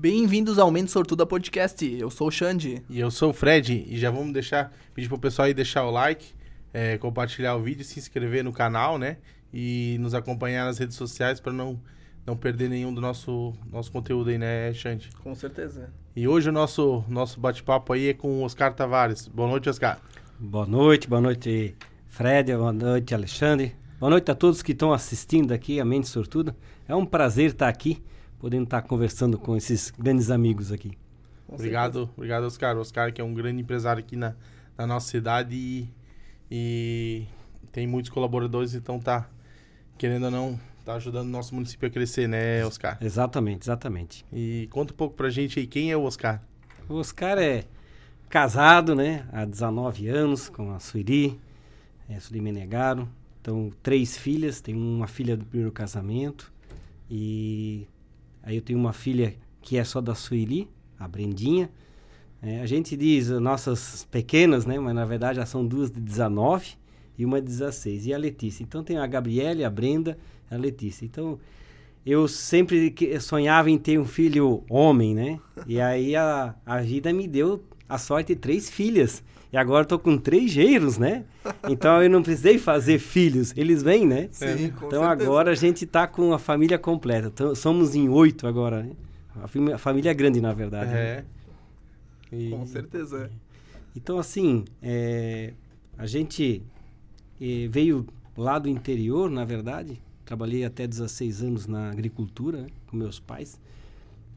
Bem-vindos ao Mente Sortuda Podcast. Eu sou o Xande. E eu sou o Fred. E já vamos deixar, pedir pro pessoal aí deixar o like, é, compartilhar o vídeo, se inscrever no canal, né? E nos acompanhar nas redes sociais para não, não perder nenhum do nosso, nosso conteúdo aí, né, Xande? Com certeza. E hoje o nosso, nosso bate-papo aí é com o Oscar Tavares. Boa noite, Oscar. Boa noite, boa noite, Fred, boa noite, Alexandre. Boa noite a todos que estão assistindo aqui a Mente Sortuda. É um prazer estar aqui, podendo estar conversando com esses grandes amigos aqui. Com obrigado, certeza. obrigado, Oscar. Oscar que é um grande empresário aqui na, na nossa cidade e, e tem muitos colaboradores, então tá, querendo ou não, tá ajudando o nosso município a crescer, né, Oscar? Exatamente, exatamente. E conta um pouco pra gente aí, quem é o Oscar? O Oscar é casado, né, há 19 anos com a Suiri, é, Suiri Menegaro. Então, três filhas, tenho uma filha do primeiro casamento e aí eu tenho uma filha que é só da Sueli, a Brendinha. É, a gente diz nossas pequenas, né? Mas na verdade já são duas de 19 e uma de 16. E a Letícia. Então tem a Gabriele, a Brenda a Letícia. Então eu sempre sonhava em ter um filho homem, né? E aí a, a vida me deu a sorte de três filhas. E agora estou com três geiros, né? Então eu não precisei fazer filhos. Eles vêm, né? Sim, é. Então agora a gente está com a família completa. Então, somos em oito agora, né? A, família, é grande, na verdade. É. Né? E... Com certeza. Então, assim, é, a gente é, veio lá do interior, na verdade. Trabalhei até 16 anos na agricultura né? com meus pais.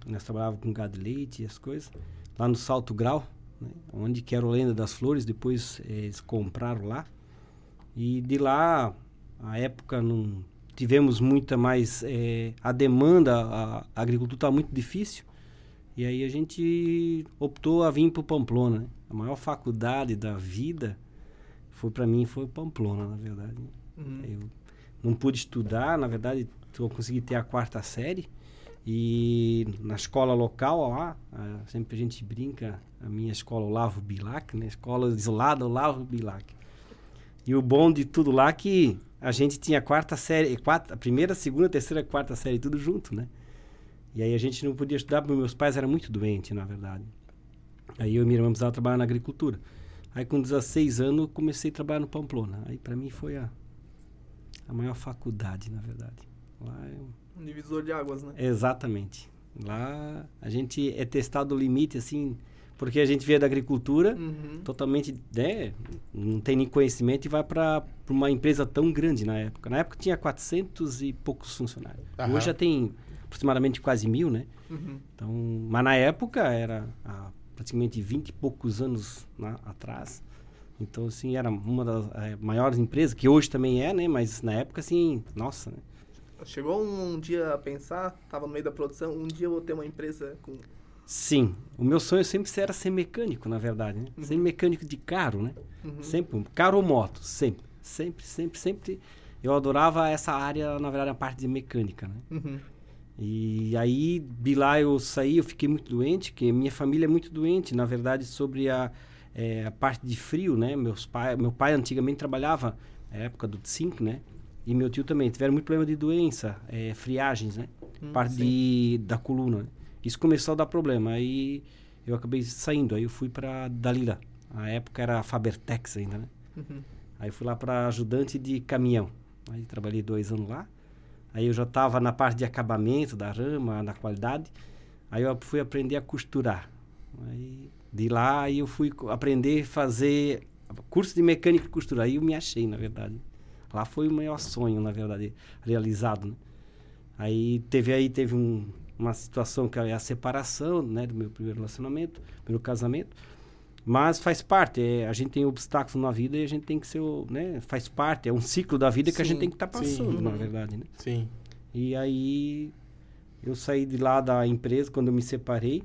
Nós trabalhávamos com gado leite e as coisas. Lá no Salto Grau, né? onde que era o Lenda das Flores, depois eh, eles compraram lá. E de lá, a época, não tivemos muita mais... Eh, a demanda, a, a agricultura estava muito difícil. E aí a gente optou a vir para o Pamplona. Né? A maior faculdade da vida foi para mim foi Pamplona, na verdade. Uhum. Eu não pude estudar, na verdade, eu consegui ter a quarta série. E na escola local lá, sempre a gente brinca, a minha escola Olavo Bilac, né? Escola isolada Olavo Bilac. E o bom de tudo lá é que a gente tinha a quarta série, a primeira, segunda, terceira, quarta série, tudo junto, né? E aí a gente não podia estudar porque meus pais eram muito doentes, na verdade. Aí eu e minha irmã precisava trabalhar na agricultura. Aí com 16 anos comecei a trabalhar no Pamplona. Aí para mim foi a, a maior faculdade, na verdade. Lá eu um divisor de águas, né? Exatamente. Lá a gente é testado o limite, assim, porque a gente veio da agricultura, uhum. totalmente, né, não tem nem conhecimento e vai para uma empresa tão grande na época. Na época tinha 400 e poucos funcionários. Uhum. Hoje já tem aproximadamente quase mil, né? Uhum. Então, mas na época era há praticamente 20 e poucos anos na, atrás. Então, assim, era uma das é, maiores empresas, que hoje também é, né? Mas na época, assim, nossa, né? Chegou um, um, dia a pensar, estava no meio da produção, um dia eu vou ter uma empresa com... Sim, o meu sonho sempre era ser mecânico, na verdade, né? Uhum. Ser mecânico de carro, né? Uhum. Sempre, carro ou moto, sempre, sempre, sempre, sempre. Eu adorava essa área, na verdade, a parte de mecânica, né? Uhum. E aí, de lá eu saí, eu fiquei muito doente, que minha família é muito doente, na verdade, sobre a, é, a parte de frio, né? Meus pai, meu pai antigamente trabalhava, na época do 5, né? E meu tio também. Tiveram muito problema de doença, é, friagens, né? Hum, Parte de, da coluna. Né? Isso começou a dar problema. Aí eu acabei saindo. Aí eu fui para Dalila. A época era Fabertex ainda, né? Uhum. Aí fui lá para ajudante de caminhão. Aí trabalhei dois anos lá. Aí eu já estava na parte de acabamento da rama, na qualidade. Aí eu fui aprender a costurar. Aí de lá aí eu fui aprender a fazer curso de mecânica e costura. Aí eu me achei, na verdade. Lá foi o maior sonho, na verdade, realizado. Né? Aí teve aí teve um, uma situação que é a separação, né, do meu primeiro relacionamento, primeiro casamento. Mas faz parte, é, a gente tem obstáculos na vida e a gente tem que ser, né, faz parte, é um ciclo da vida sim, que a gente tem que estar tá passando, sim. na verdade, né? Sim. E aí eu saí de lá da empresa quando eu me separei,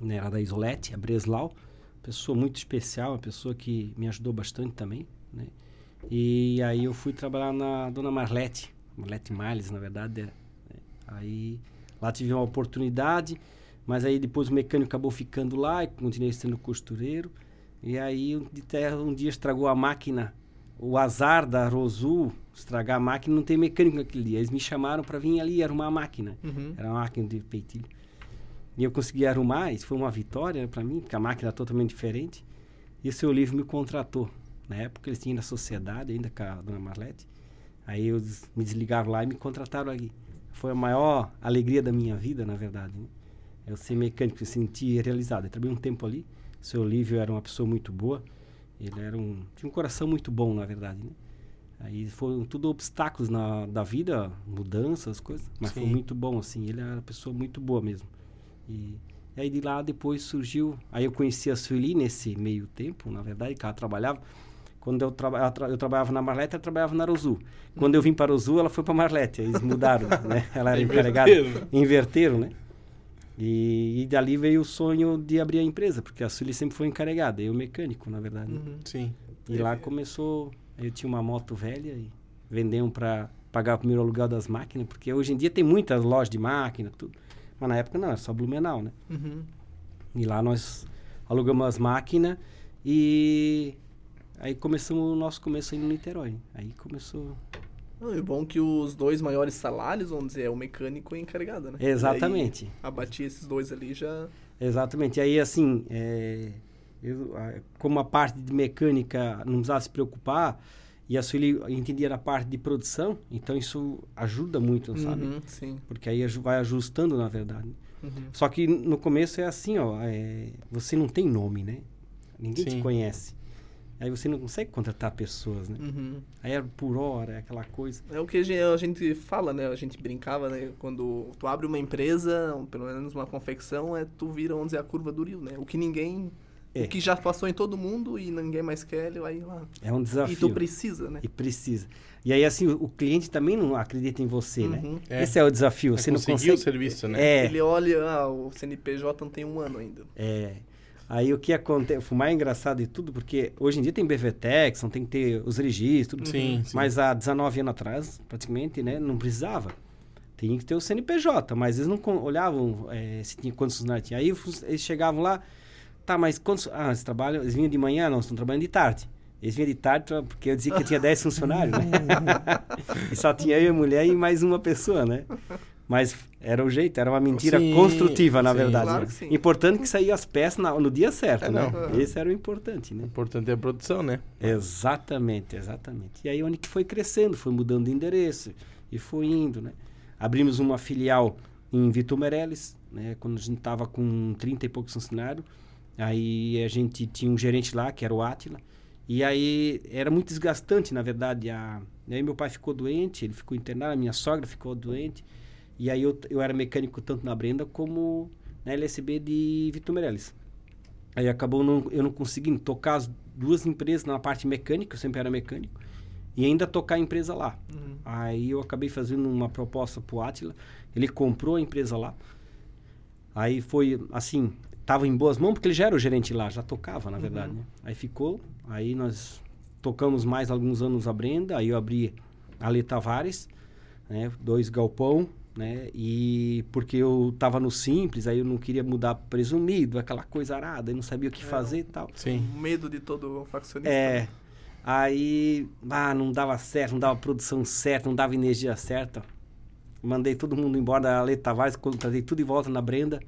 né, era da Isolete, a Breslau, pessoa muito especial, uma pessoa que me ajudou bastante também, né? E aí eu fui trabalhar na Dona Marlete, Marlete Miles, na verdade. É, é. Aí lá tive uma oportunidade, mas aí depois o mecânico acabou ficando lá e continuei sendo costureiro. E aí um, um dia estragou a máquina, o azar da Rosul estragar a máquina, não tem mecânico naquele dia. Eles me chamaram para vir ali arrumar a máquina. Uhum. Era uma máquina de peitilho. E eu consegui arrumar, isso foi uma vitória para mim, porque a máquina é totalmente diferente. E o seu livro me contratou. Na época eles tinham na sociedade, ainda com a dona Marlete. Aí eles me desligaram lá e me contrataram ali. Foi a maior alegria da minha vida, na verdade. Né? Eu ser mecânico, me senti realizado. Eu trabalhei um tempo ali. O seu Olívio era uma pessoa muito boa. Ele era um, tinha um coração muito bom, na verdade. Né? Aí foram tudo obstáculos na, da vida, mudanças, coisas. Mas Sim. foi muito bom, assim. Ele era uma pessoa muito boa mesmo. E, e aí de lá depois surgiu. Aí eu conheci a Sueli nesse meio tempo, na verdade, que ela trabalhava. Quando eu, traba, eu trabalhava na Marlete, ela trabalhava na Arozu. Quando eu vim para Arozu, ela foi para Marlete. Eles mudaram, né? Ela era encarregada. Inverteram, né? E, e, dali veio o sonho de abrir a empresa, porque a Sueli sempre foi encarregada, eu mecânico, na verdade. Uhum. Sim. E lá começou, eu tinha uma moto velha e vendemos para pagar o primeiro aluguel das máquinas, porque hoje em dia tem muitas lojas de máquina, tudo. Mas na época não, era só Blumenau, né? Uhum. E lá nós alugamos as máquinas e aí começamos o nosso começo aí no Niterói. Aí começou é bom que os dois maiores salários, vamos dizer, é o mecânico e o encarregado, né? Exatamente. abatir esses dois ali já. Exatamente. Aí, assim, é, eu, como a parte de mecânica não precisava se preocupar, e a Sueli entendia na parte de produção, então isso ajuda muito, uhum, sabe? Sim. Porque aí vai ajustando, na verdade. Uhum. Só que no começo é assim, ó, é, você não tem nome, né? Ninguém sim. te conhece. Aí você não consegue contratar pessoas, né? Uhum. Aí é por hora, é aquela coisa. É o que a gente fala, né? A gente brincava, né? Quando tu abre uma empresa, pelo menos uma confecção, é tu vira, vamos dizer, a curva do rio, né? O que ninguém... É. O que já passou em todo mundo e ninguém mais quer, ele vai lá. É um desafio. E tu precisa, né? E precisa. E aí, assim, o, o cliente também não acredita em você, né? uhum. né? É. Esse é o desafio. É você não consegue... o serviço, né? É. Ele olha, ah, o CNPJ não tem um ano ainda. É. Aí o que acontece, foi mais engraçado de tudo, porque hoje em dia tem BVTEX, não tem que ter os registros. Sim, sim. Mas há 19 anos atrás, praticamente, né, não precisava. Tinha que ter o CNPJ, mas eles não olhavam é, se tinha quantos funcionários tinha. Aí eles chegavam lá, tá, mas quantos... Ah, eles trabalham, eles vinham de manhã? Não, estão trabalhando de tarde. Eles vinham de tarde porque eu dizia que eu tinha 10 funcionários, né? e só tinha eu e a mulher e mais uma pessoa, né? Mas era o jeito, era uma mentira sim, construtiva, na sim, verdade. Claro né? que sim. Importante que saía as peças na, no dia certo, É, né? não. Esse era o importante, né? O importante é a produção, né? Exatamente, exatamente. E aí onde que foi crescendo, foi mudando de endereço e foi indo, né? Abrimos uma filial em Vitor Meirelles, né? Quando a gente estava com 30 e poucos funcionários. Aí a gente tinha um gerente lá, que era o Átila. E aí era muito desgastante, na verdade. A... E aí meu pai ficou doente, ele ficou internado, a minha sogra ficou doente. E aí eu, eu era mecânico tanto na Brenda como na LSB de Vitor Meirelles. Aí acabou não, eu não conseguindo tocar as duas empresas na parte mecânica, eu sempre era mecânico, e ainda tocar a empresa lá. Uhum. Aí eu acabei fazendo uma proposta pro Atila, ele comprou a empresa lá. Aí foi assim, tava em boas mãos porque ele já era o gerente lá, já tocava, na verdade, Uhum. né? Aí ficou, aí nós tocamos mais alguns anos a Brenda, aí eu abri a Le Tavares, né, dois galpão, né? E porque eu tava no simples, aí eu não queria mudar pro presumido, aquela coisa arada, eu não sabia o que É, fazer e tal. Sim. O medo de todo faccionista. É. né? Aí, ah, não dava certo, não dava produção certa, não dava energia certa. Mandei todo mundo embora da Ale Tavares, contratei tudo de volta na Brenda,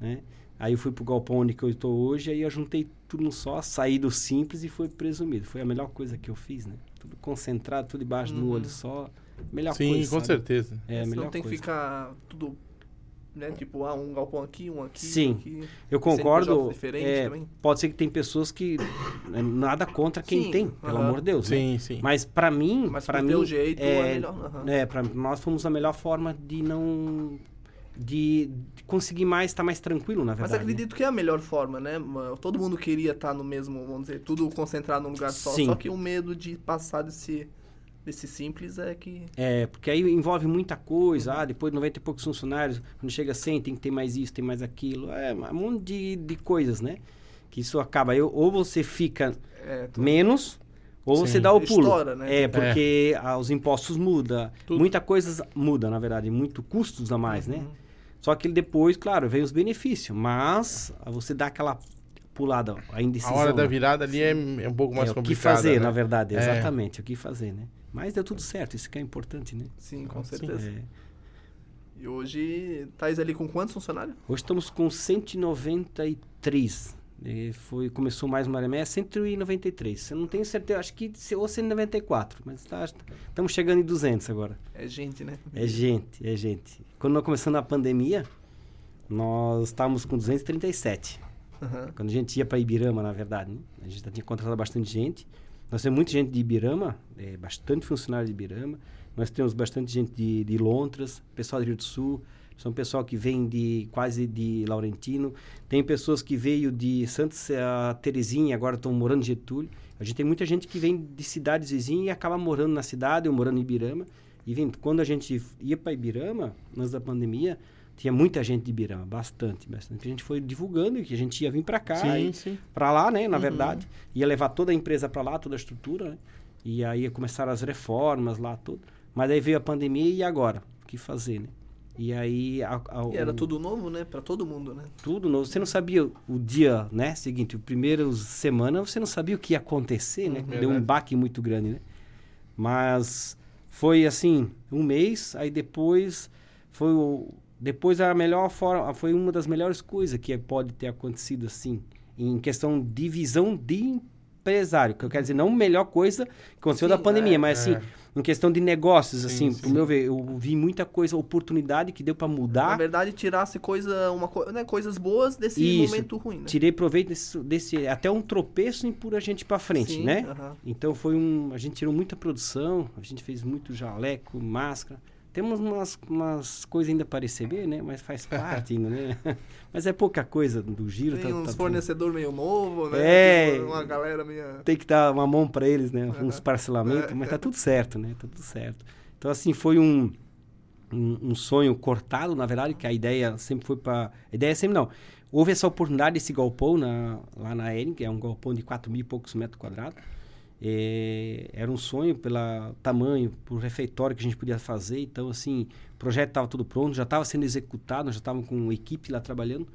né? Aí eu fui pro galpão onde que eu estou hoje, aí eu juntei tudo num só, saí do simples e fui pro presumido. Foi a melhor coisa que eu fiz, né? Tudo concentrado, tudo debaixo do Uhum. olho só. Melhor Sim, coisa. com sabe? certeza. É, melhor tem coisa. que ficar tudo, né? Tipo, ah, um galpão aqui, um aqui, Sim. um aqui. Eu concordo. É, também. pode ser que tem pessoas que né, nada contra quem Sim, tem, pelo aham. amor de Deus. né? Sim, sim. Mas para mim, Mas para mim jeito é, é melhor, aham. é, para nós fomos a melhor forma de não de, de conseguir mais estar mais tranquilo, na Mas verdade. né? acredito que é a melhor forma, né? mano? Todo mundo queria estar no mesmo, vamos dizer, tudo concentrado num lugar só. Sim. Só que o medo de passar desse, desse simples é que. É, porque aí envolve muita coisa. Ah, depois de 90 e poucos funcionários, quando chega a 100, tem que ter mais isso, tem mais aquilo. É, um monte de, de coisas, né? Que isso acaba. Eu, ou você fica É, tu- menos, ou Sim. você dá o pulo. Estoura, né? É, porque ah, os impostos mudam. Tudo. Muita coisa muda, na verdade. Muito custos a mais, né? Uhum. Só que depois, claro, vem os benefícios. Mas você dá aquela pulada, a indecisão. A hora da né? virada ali é, é um pouco mais é o que complicada. fazer, né? na verdade. É. Exatamente, o que fazer, né? Mas deu tudo certo, isso que é importante, né? Sim, com Sim. certeza. É. E hoje, tais ali com quantos funcionários? Hoje estamos com 193. E foi, começou mais uma remessa, 193. Eu não tenho certeza, acho que ou 194, mas tá, estamos chegando em 200 agora. É gente, né? É gente, é gente. Quando nós começamos a pandemia, nós estávamos com 237. Uhum. Quando a gente ia para Ibirama, na verdade, né? a gente já tinha contratado bastante gente. Nós temos muita gente de Ibirama, é, bastante funcionário de Ibirama. Nós temos bastante gente de, de Lontras, pessoal do Rio do Sul. São pessoal que vem de quase de Laurentino. Tem pessoas que veio de Santa Terezinha, agora estão morando em Getúlio. A gente tem muita gente que vem de cidades vizinhas e acaba morando na cidade ou morando em Ibirama. E vem, quando a gente ia para Ibirama, antes da pandemia, tinha muita gente de Ibirama, bastante, bastante. A gente foi divulgando que a gente ia vir para cá, para lá, né, na uhum. verdade. Ia levar toda a empresa para lá, toda a estrutura, né? E aí começaram as reformas lá, tudo. Mas aí veio a pandemia e agora? O que fazer, né? E aí. A, a, e era o, tudo novo, né? Para todo mundo, né? Tudo novo. Você não sabia o dia, né? Seguinte, o primeiro semana você não sabia o que ia acontecer, né? Uhum. Deu um baque muito grande, né? Mas foi assim, um mês, aí depois foi o. Depois a melhor forma, foi uma das melhores coisas que pode ter acontecido assim, em questão de visão de empresário. Que eu quero dizer, não a melhor coisa que aconteceu Sim, da pandemia, é, mas assim. É em questão de negócios, sim, assim, sim. pro meu ver, eu vi muita coisa, oportunidade que deu para mudar. Na verdade, tirasse coisa, uma, né, coisas boas desse Isso. momento ruim, né? Tirei proveito desse, desse até um tropeço em por a gente para frente, né? Uh -huh. Então foi um, a gente tirou muita produção, a gente fez muito jaleco, máscara. Temos umas, umas coisas ainda para receber, né? Mas faz parte ainda, né? Mas é pouca coisa do giro. Tem tá, uns tá fornecedor meio novo, né? É. Uma galera meio... Tem que dar uma mão para eles, né? Uns parcelamentos, é. mas tá tudo certo, né? Tá tudo certo. Então, assim, foi um, um, um sonho cortado, na verdade, que a ideia sempre foi para... A ideia sempre não. Houve essa oportunidade desse galpão na, lá na Ering, que é um galpão de 4 mil e poucos metros quadrados. É, era um sonho pelo tamanho, por refeitório que a gente podia fazer. Então, assim, o projeto estava tudo pronto, já estava sendo executado, já estavam com equipe lá trabalhando.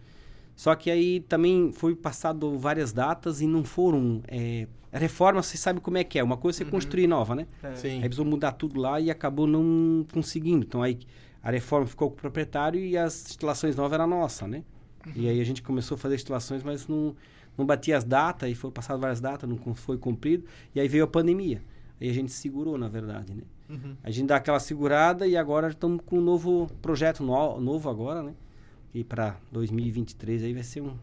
Só que aí também foi passado várias datas e não foram. É, a reforma, você sabe como é que é. Uma coisa é você uhum. construir nova, né? É. Sim. Aí precisou mudar tudo lá e acabou não conseguindo. Então aí a reforma ficou com o proprietário e as instalações novas eram nossa, né? Uhum. E aí a gente começou a fazer instalações, mas não não batia as datas, e foram passadas várias datas, não foi cumprido, e aí veio a pandemia. Aí a gente segurou, na verdade, né? Uhum. A gente dá aquela segurada e agora estamos com um novo projeto no, novo agora, né? E para 2023 aí vai ser um...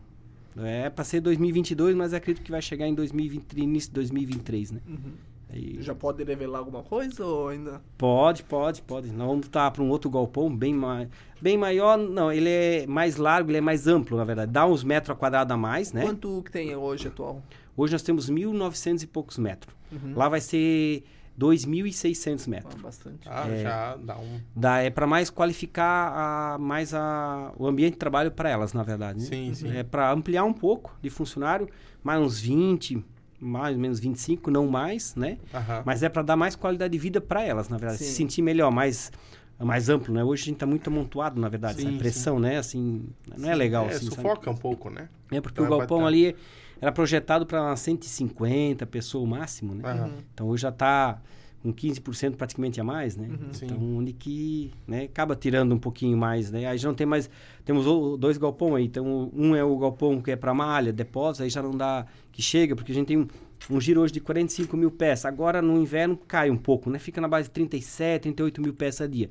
É para ser 2022, mas acredito que vai chegar em 2020, início de 2023, né? Uhum. E... Já pode revelar alguma coisa ou ainda? Pode, pode, pode. Nós vamos estar para um outro galpão bem, mais, bem maior. Não, ele é mais largo, ele é mais amplo, na verdade. Dá uns metros quadrados a mais, né? Quanto que tem hoje atual? Hoje nós temos 1.900 e poucos metros. Uhum. Lá vai ser 2.600 metros. Ah, bastante. Ah, é, já dá um... Dá, é para mais qualificar a, mais a, o ambiente de trabalho para elas, na verdade. Né? Sim, sim. É para ampliar um pouco de funcionário, mais uns 20, mais ou menos 25, não mais, né? Uhum. Mas é para dar mais qualidade de vida para elas, na verdade. Sim. Se sentir melhor, mais mais amplo, né? Hoje a gente está muito amontoado, na verdade, sim, essa pressão, sim. né? Assim, não é legal. É, assim, sufoca sabe? um pouco, né? É, porque o galpão ali era projetado para 150 pessoas o máximo, né? Uhum. Então hoje já está com 15% praticamente a mais, né? Uhum. Então, onde que né, acaba tirando um pouquinho mais, né? Aí já não tem mais... Temos dois galpões aí. Então, um é o galpão que é para malha, depósito, aí já não dá... Que chega, porque a gente tem um, um giro hoje de 45 mil peças. Agora, no inverno, cai um pouco, né? Fica na base de 37, 38 mil peças a dia.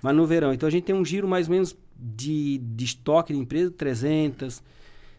Mas no verão. Então, a gente tem um giro mais ou menos de, de estoque de empresa, 300,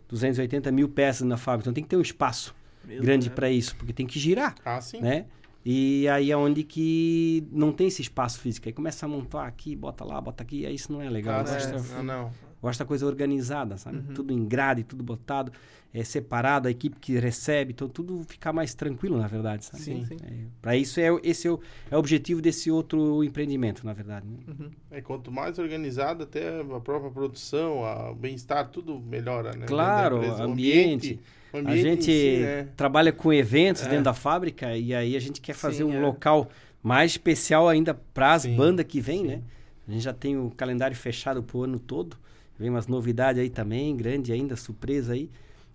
280 mil peças na fábrica. Então, tem que ter um espaço Mesmo, grande né? para isso, porque tem que girar. Ah, sim. Né? E aí é onde que não tem esse espaço físico. Aí começa a montar aqui, bota lá, bota aqui, aí isso não é legal. Ah, gosto, é, não, não. Gosto da coisa organizada, sabe? Uhum. Tudo em grade, tudo botado, é separado, a equipe que recebe, então tudo ficar mais tranquilo, na verdade, sabe? Sim, sim. É, Para isso, é, esse é o, é o objetivo desse outro empreendimento, na verdade. Né? Uhum. É, quanto mais organizado, até a própria produção, o bem-estar, tudo melhora, né? Claro, ambiente, ambiente a gente si, né? trabalha com eventos é. dentro da fábrica e aí a gente quer fazer Sim, um é. local mais especial ainda para as bandas que vêm, né? A gente já tem o calendário fechado pro ano todo. Vem umas novidades aí também, grande ainda, surpresa aí.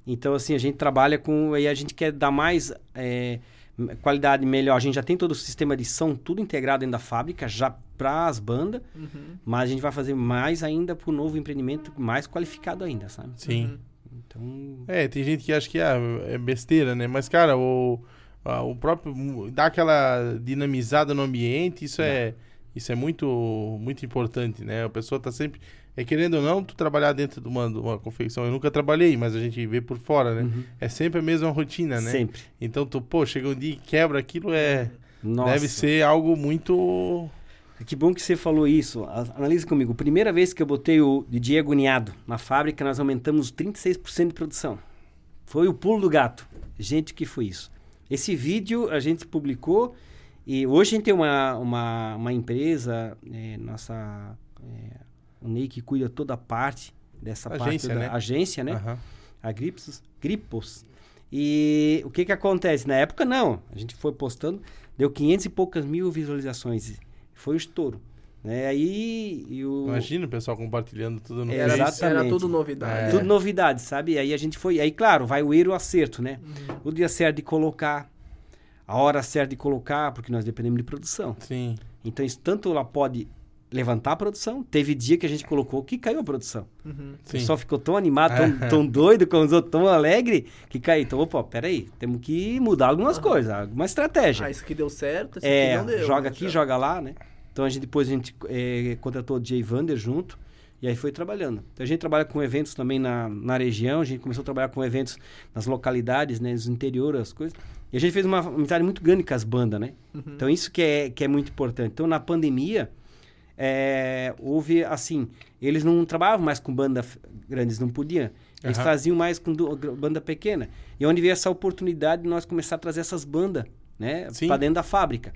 Então, assim, a gente trabalha com... Aí a gente quer dar mais... É, qualidade melhor. A gente já tem todo o sistema de som, tudo integrado dentro da fábrica, já para as bandas, Uhum. mas a gente vai fazer mais ainda para o novo empreendimento, mais qualificado ainda, sabe? Sim. Uhum. Então, É, tem gente que acha que ah, é besteira, né? Mas, cara, o, a- o próprio. dar aquela dinamizada no ambiente, isso é. Isso é muito, muito importante, né? A pessoa tá sempre. É querendo ou não, tu trabalhar dentro de uma, de uma confecção. Eu nunca trabalhei, mas a gente vê por fora, né? Uhum. É sempre a mesma rotina, né? sempre. Então, tu, pô, chega um dia e quebra aquilo, é. Nossa. Deve ser algo muito. Que bom que você falou isso. Analise comigo. Primeira vez que eu botei o DJ agoniado na fábrica, nós aumentamos 36% de produção. Foi o pulo do gato. Gente, que foi isso? Esse vídeo a gente publicou e hoje a gente tem uma, uma, uma empresa, é, nossa, é, o Ney que cuida toda a parte dessa Agência, parte da né? agência, né? Aham. a Gripos, Gripos. E o que que acontece? Na época, não. A gente foi postando, deu 500 e poucas mil visualizações. Foi o estouro. Né? Aí e o, Imagina o pessoal compartilhando tudo no Era, Face. era Exatamente. tudo novidade. É. tudo novidade, sabe? Aí a gente foi. Aí, claro, vai o erro e o acerto, né? O dia certo de colocar, a hora certa de colocar, porque nós dependemos de produção. Sim. Então, isso tanto ela pode levantar a produção. Teve dia que a gente colocou que caiu a produção. Uhum. O pessoal ficou tão animado, tão, tão doido com os outros, tão alegre, que caiu. Então, opa, peraí, temos que mudar algumas coisas, alguma estratégia. Ah, esse aqui deu certo, esse é, aqui não deu. joga né? aqui, Já- joga lá, né? Então, a gente, depois a gente eh, contratou o Jay Vander junto, e aí foi trabalhando. Então, a gente trabalha com eventos também na, na região, a gente começou a trabalhar com eventos nas localidades, né, nos interiores, as coisas. E a gente fez uma amizade muito grande com as bandas, né? Uhum. Então, isso que é, que é muito importante. Então, na pandemia, é, houve, assim, eles não trabalhavam mais com banda grandes, não podiam. Eles Aham. faziam mais com banda pequena. E onde veio essa oportunidade de nós começar a trazer essas bandas, né? Pra dentro da fábrica.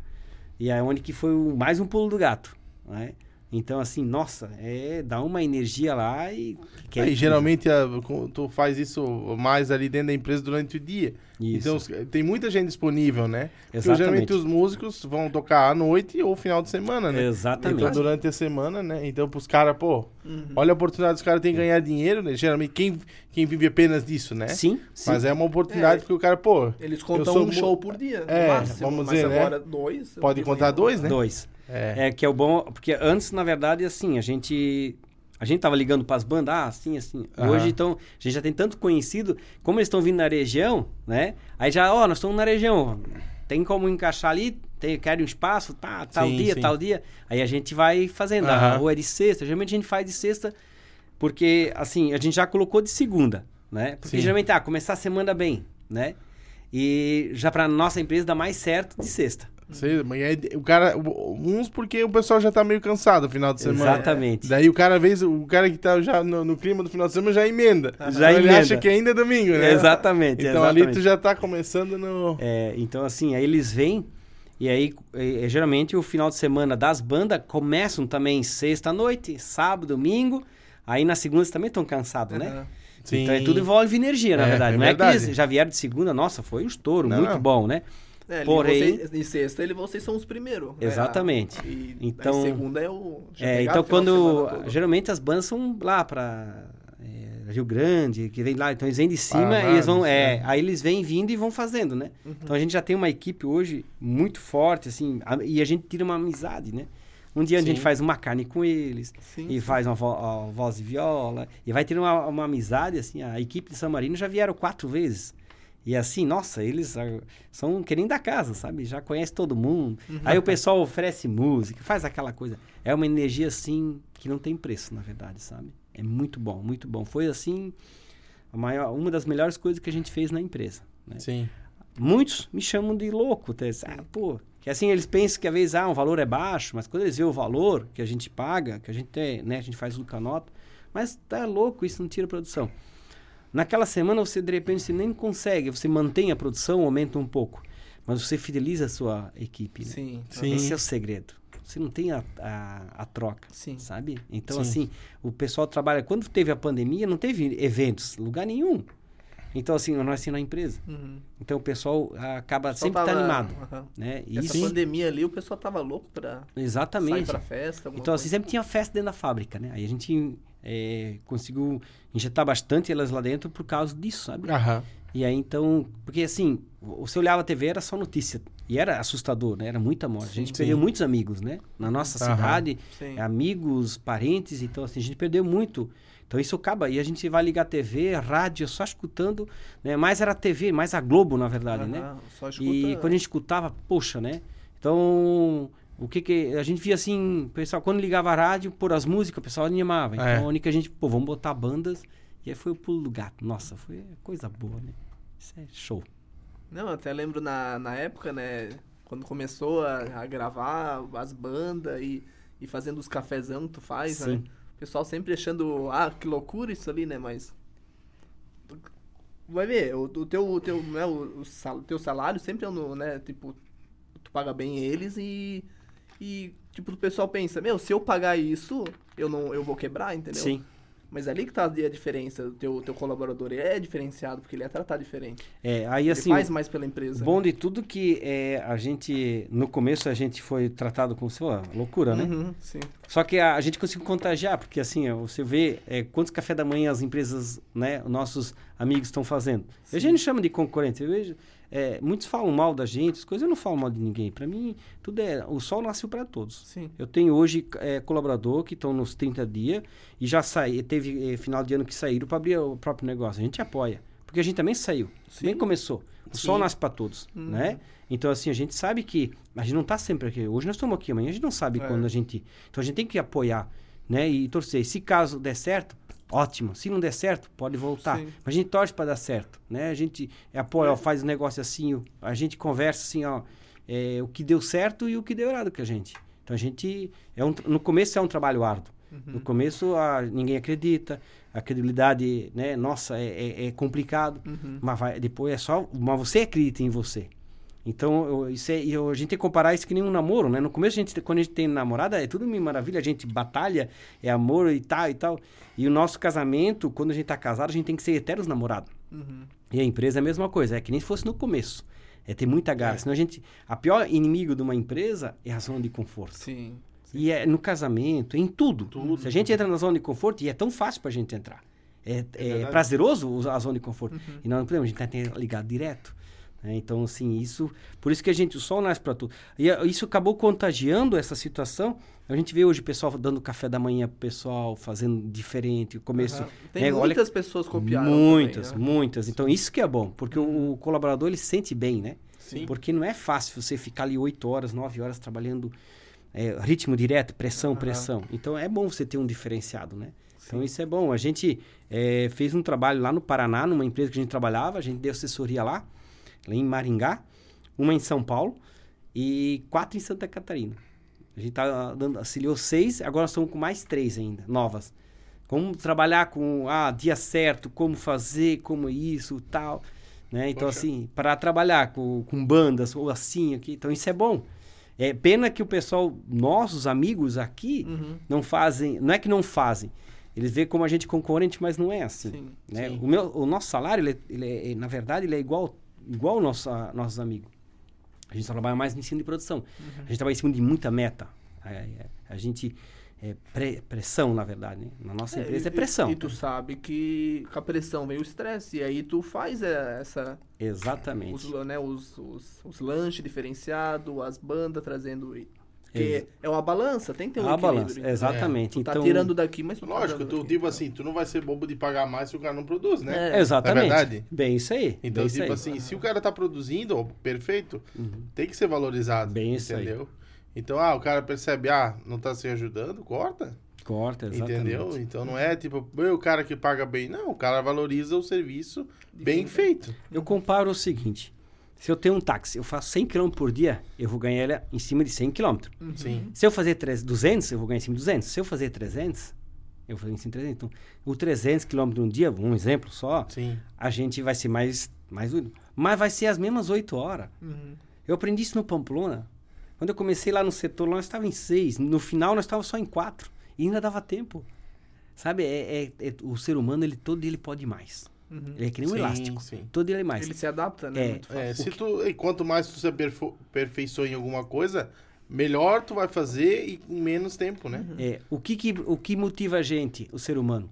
E é onde que foi o- mais um pulo do gato, né? Então, assim, nossa, é, dá uma energia lá e... que é Aí, incrível. geralmente a- tu faz isso mais ali dentro da empresa durante o dia. Isso. Então os- tem muita gente disponível, né? Porque Exatamente. geralmente os músicos vão tocar à noite ou final de semana, né? Exatamente. Então durante a semana, né? Então pros caras, pô, Uhum. olha a oportunidade dos caras têm de ganhar dinheiro, né? Geralmente quem, quem vive apenas disso, né? Sim, sim. Mas é uma oportunidade É. porque o cara, pô, Eles Eu contam sou um show por dia, É, máximo. vamos mas dizer, né? agora dois... Pode contar digo, dois, né? Dois. É, É, que é o bom, porque antes, na verdade, assim, a gente a gente tava ligando para as bandas, ah, assim, assim. Aham. Hoje, então, a gente já tem tanto conhecido, como eles estão vindo na região, né? Aí já, ó, nós estamos na região, tem como encaixar ali, tem, quer um espaço, tá, tal Sim, dia, sim. tal dia. Aí a gente vai fazendo, Aham. a rua é de sexta, geralmente a gente faz de sexta, porque, assim, a gente já colocou de segunda, né? Porque Sim. geralmente, ah, começar a semana bem, né? E já para nossa empresa dá mais certo de sexta. Sei, mas aí o cara, uns porque o pessoal já tá meio cansado no final de semana. Exatamente. Daí o cara vez o cara que tá já no, no clima do final de semana já emenda. Já Então ele emenda. acha que ainda é domingo, né? Exatamente, Então ali exatamente. tu já tá começando no É, então, assim, aí eles vêm e aí, é, é, geralmente, o final de semana das bandas começam também sexta-noite, sábado, domingo. Aí na segunda eles também estão cansados, né? Aham. Sim. Então é tudo envolve energia, na É, verdade. é não é verdade. que eles já vieram de segunda, nossa, foi um estouro, Não, muito bom, né? É, Porém- vocês, em sexta ele, vocês são os primeiros. né? Exatamente. E Então- segunda é o. É, então de quando. Geralmente as bandas são lá pra. é, Rio Grande, que vem lá, então eles vêm de cima Paraná, e eles vão. isso, É, aí eles vêm vindo e vão fazendo, né? Uhum. Então a gente já tem uma equipe hoje muito forte, assim, a- e a gente tira uma amizade, né? Um dia a gente Sim. faz uma carne com eles, Sim. e faz uma, vo a voz e viola, e vai ter uma, uma amizade, assim, a equipe de São Marino já vieram quatro vezes. E assim, nossa, eles são que nem da casa, sabe? Já conhece todo mundo. Aí o pessoal oferece música, faz aquela coisa. É uma energia, assim, que não tem preço, na verdade, sabe? É muito bom, muito bom. Foi, assim, a maior, uma das melhores coisas que a gente fez na empresa. Né? Sim. Muitos me chamam de louco. até, Ah, pô, que assim eles pensam que às vezes ah, um valor é baixo, mas quando eles veem o valor que a gente paga, que a gente tem, né, a gente faz o canota, mas tá louco, isso não tira produção. Naquela semana você de repente você nem consegue, você mantém a produção, aumenta um pouco, mas você fideliza a sua equipe. Né? Sim. Sim. Esse é o segredo. Você não tem a, a, a troca, Sim. sabe? Então, Sim. assim, o pessoal trabalha. Quando teve a pandemia, não teve eventos, lugar nenhum. Então, assim, nós assim na empresa. Uhum. Então o pessoal ah, acaba Só sempre tá tava- animado, Aham. né? E Essa isso, pandemia ali, o pessoal tava louco pra sair exatamente. pra festa. Então assim coisa. sempre tinha festa dentro da fábrica, né? Aí a gente eh, conseguiu injetar bastante elas lá dentro por causa disso, sabe? Aham. E aí então, porque assim, você olhava a TV era só notícia e era assustador, né? Era muita morte. a gente sim. perdeu muitos amigos, né? Na nossa Aham. cidade, Sim. amigos, parentes, então assim, a gente perdeu muito. Então isso acaba e a gente vai ligar a TV, a rádio, só escutando, né? Mais era a TV, mais a Globo, na verdade, né? Só escuta... E quando a gente escutava, poxa, né? Então, o que que a gente via assim, o pessoal quando ligava a rádio, por as músicas, o pessoal animava. Então, É. a única gente, pô, vamos botar bandas. E aí foi o pulo do gato. Nossa, foi coisa boa, né? Isso é show. Não, eu até lembro na, na época, né? Quando começou a, a gravar as bandas e, e fazendo os cafezão que tu faz, né? Sim. O pessoal sempre achando, ah, que loucura isso ali, né? Mas. Vai ver, o, o teu, o teu, né, o, o sal- teu salário sempre é no, né? Tipo, tu paga bem eles e. E, tipo, o pessoal pensa, meu, se eu pagar isso, eu não eu vou quebrar, entendeu? Sim. Mas ali que tá a diferença. O teu, teu colaborador é diferenciado, porque ele é tratado diferente. É, aí Ele assim, faz mais pela empresa. bom né? de tudo que é, a gente, no começo a gente foi tratado como, sei lá, loucura, né? Uhum, sim. Só que a, a gente conseguiu contagiar, porque assim, ó, você vê é, quantos café da manhã as empresas, né, nossos amigos estão fazendo. A gente não chama de concorrente, eu vejo, é, muitos falam mal da gente, as coisas eu não falo mal de ninguém. Para mim, tudo é, o sol nasceu para todos. Sim. Eu tenho hoje é, colaborador que estão nos 30 dias e já saí, teve é, final de ano que saíram para abrir o próprio negócio. A gente apoia, porque a gente também saiu, Sim. nem começou. O sol Sim. nasce para todos, Uhum. né? Então assim, a gente sabe que a gente não está sempre aqui. Hoje nós estamos aqui, amanhã a gente não sabe É. quando a gente. Então a gente tem que apoiar, né? E torcer. Se caso der certo, ótimo. Se não der certo, pode voltar. Sim. Mas a gente torce para dar certo, né? A gente apoia, ó, faz o negócio assim, a gente conversa assim, ó, é, o que deu certo e o que deu errado com a gente. Então a gente é um, no começo é um trabalho árduo. No começo a, ninguém acredita, a credibilidade, né? Nossa, é, é- é complicado. Uhum. Mas vai, depois é só. Mas você acredita em você. Então, eu, isso é, eu- a gente tem que comparar isso que nem um namoro, né? No começo, a gente, quando a gente tem namorada, é tudo mil maravilha, a gente batalha, é amor e tal e tal. E o nosso casamento, quando a gente tá casado, a gente tem que ser eternos namorados. Uhum. E a empresa é a mesma coisa, é que nem se fosse no começo. É ter muita garra. Senão a gente. A pior inimigo de uma empresa é a zona de conforto. Sim. E é no casamento, em tudo. Tudo. Se a gente entra na zona de conforto, e é tão fácil pra gente entrar. É, é verdade. prazeroso a zona de conforto. E nós não podemos, a gente que ligar direto. Né? Então, assim, isso... Por isso que a gente... O sol nasce para tudo. E eh, isso acabou contagiando essa situação. A gente vê hoje o pessoal dando café da manhã pro pessoal, fazendo diferente. O começo... Aham. Tem né, olha- muitas pessoas copiaram. Muitas, também, né? muitas. Então, isso que é bom. Porque o, o colaborador, ele se sente bem, né? Sim. Porque não é fácil você ficar ali 8 horas, 9 horas trabalhando é, ritmo direto, pressão, Aham. pressão. Então é bom você ter um diferenciado, né? Então isso é bom. A gente é, fez um trabalho lá no Paraná, numa empresa que a gente trabalhava, a gente deu assessoria lá em Maringá, uma em São Paulo e quatro em Santa Catarina. A gente tá dando, auxiliou seis, agora estamos com mais três ainda, novas. Como trabalhar com ah, dia certo, como fazer, como isso, tal. Né? Então, Poxa. assim, para trabalhar com, com bandas ou assim aqui, então isso é bom. É pena que o pessoal, nossos amigos aqui, Uhum. não fazem, não é que não fazem, eles veem como a gente concorrente, mas não é assim. Sim. né? sim. O, meu, o nosso salário, ele, é- ele é, na verdade, ele é igual, igual ao nosso, a- nossos amigos. A gente trabalha mais em cima de produção. Uhum. A gente trabalha em cima de muita meta. É, é, a gente é pre- pressão, na verdade. né? Na nossa empresa e- é pressão. E, tu sabe que com a pressão vem o estresse. E aí tu faz é, essa. Exatamente. Os, né, os, os, os lanches diferenciados, as bandas trazendo. Porque é uma balança, tem que ter um a equilíbrio. balança, entendeu? exatamente. Tu tá então, tirando daqui, mas tu tá Lógico, dando tu, tipo assim, tu não vai ser bobo de pagar mais se o cara não produz, né? É. Exatamente. Não é verdade? Bem isso aí. Então, tipo aí. assim, se o cara tá produzindo, ó, perfeito, Uhum. tem que ser valorizado. Bem isso aí. entendeu? Então, ah, o cara percebe, ah, não tá se ajudando, corta. Corta, exatamente. Entendeu? Então não é tipo, "Meu, o cara que paga bem. Não, o cara valoriza o serviço bem feito. Eu comparo o seguinte. Se eu tenho um táxi, eu faço 100 km por dia, eu vou ganhar ele em cima de 100 km. Uhum. Sim. Se eu fazer 300, 200, eu vou ganhar em cima de 200. Se eu fazer 300, eu vou ganhar em cima de 300. Então, o 300 km num dia, um exemplo só, Sim. a gente vai ser mais, mais útil. Mas vai ser as mesmas 8 horas. Uhum. Eu aprendi isso no Pamplona. Quando eu comecei lá no setor, nós estávamos em 6. No final, nós estávamos só em 4. E ainda dava tempo. Sabe, é, é- é- o ser humano, ele todo ele pode mais. Uhum. Ele é que nem um Sim, elástico. sim. Todo ele é mais. Ele se adapta, né? É. Muito fácil. É, se tu, e quanto mais tu se aperfeiçoa em alguma coisa, melhor tu vai fazer e com menos tempo, né? É, o, que, que, o que motiva a gente, o ser humano?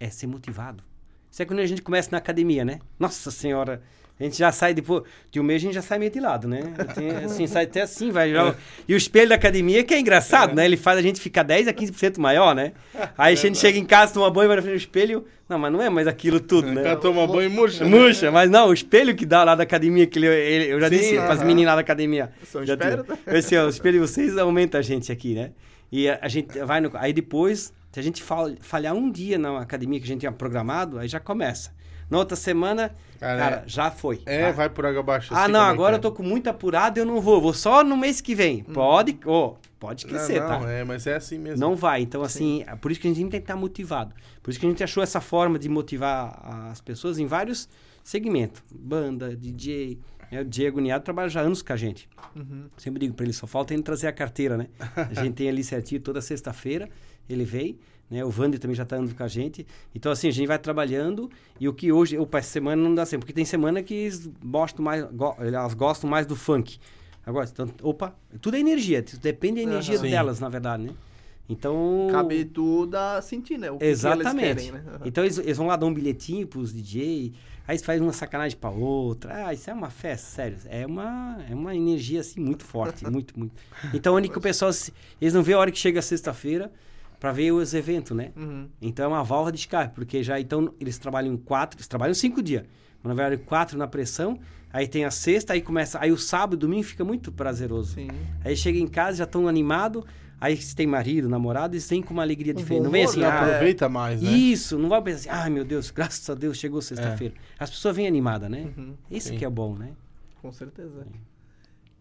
É ser motivado. Isso é quando a gente começa na academia, né? Nossa Senhora, a gente já sai depois. De um mês a gente já sai meio de lado, né? Tem, assim, sai até assim, vai. Já... E o espelho da academia, que é engraçado, né? Ele faz a gente ficar 10 a 15% maior, né? Aí a gente chega em casa, toma banho, vai na frente do espelho. Não, mas não é mais aquilo tudo, né? O cara toma banho e murcha. né? Murcha, mas não, o espelho que dá lá da academia, que ele, ele- eu já Sim, disse para as meninas lá da academia. São já espelho, tive- Eu disse, ó, o espelho de vocês aumenta a gente aqui, né? E a, a gente vai no. Aí depois, se a gente fal- falhar um dia na academia que a gente tinha programado, aí já começa. Na outra semana, Cara, cara, já foi. É, tá? vai por água abaixo. Ah, assim, não, é agora que eu tô com muito apurado, eu não vou. Vou só no mês que vem. Pode, ô, pode é? Não, esquecer, não, tá? é, mas é assim mesmo. Não vai. Então, assim, é por isso que a gente tem que estar motivado. Por isso que a gente achou essa forma de motivar as pessoas em vários segmentos. Banda, DJ. né? O Diego Niado trabalha já anos com a gente. Uhum. Sempre digo para ele, só falta ele trazer a carteira, né? A gente tem ali certinho toda sexta-feira, ele vem, né? O Vander também já está andando com a gente. Então, assim, a gente vai trabalhando e o que hoje, opa, essa semana não dá sempre, porque tem semana que eles gostam mais, go- elas gostam mais do funk. Agora, então, opa, tudo é energia, tudo depende da energia. Sim. delas, na verdade, né? Então... Cabe tudo a sentir, né? O que, Exatamente. que eles querem, né? Então eles, eles vão lá dar um bilhetinho pros DJ, aí faz uma sacanagem pra outra. Ah, isso é uma festa, sério. É uma, é uma energia assim muito forte, muito, muito. Então onde que o pessoal eles não vê a hora que chega a sexta-feira pra ver os eventos, né? Uhum. Então é uma válvula de escape, porque já então eles trabalham em quatro, eles trabalham cinco dias, mas na verdade quatro na pressão. Aí tem a sexta, aí começa, aí o sábado e domingo fica muito prazeroso. Sim. Aí chega em casa já estão animado, aí se tem marido, namorado, eles têm com uma alegria Um diferente. Não vem assim, né? ah, Aproveita mais, né? isso, não vai pensar assim, ai meu Deus, graças a Deus chegou sexta-feira. As pessoas vêm animadas, né? Uhum. Isso Sim. que é bom, né? Com certeza.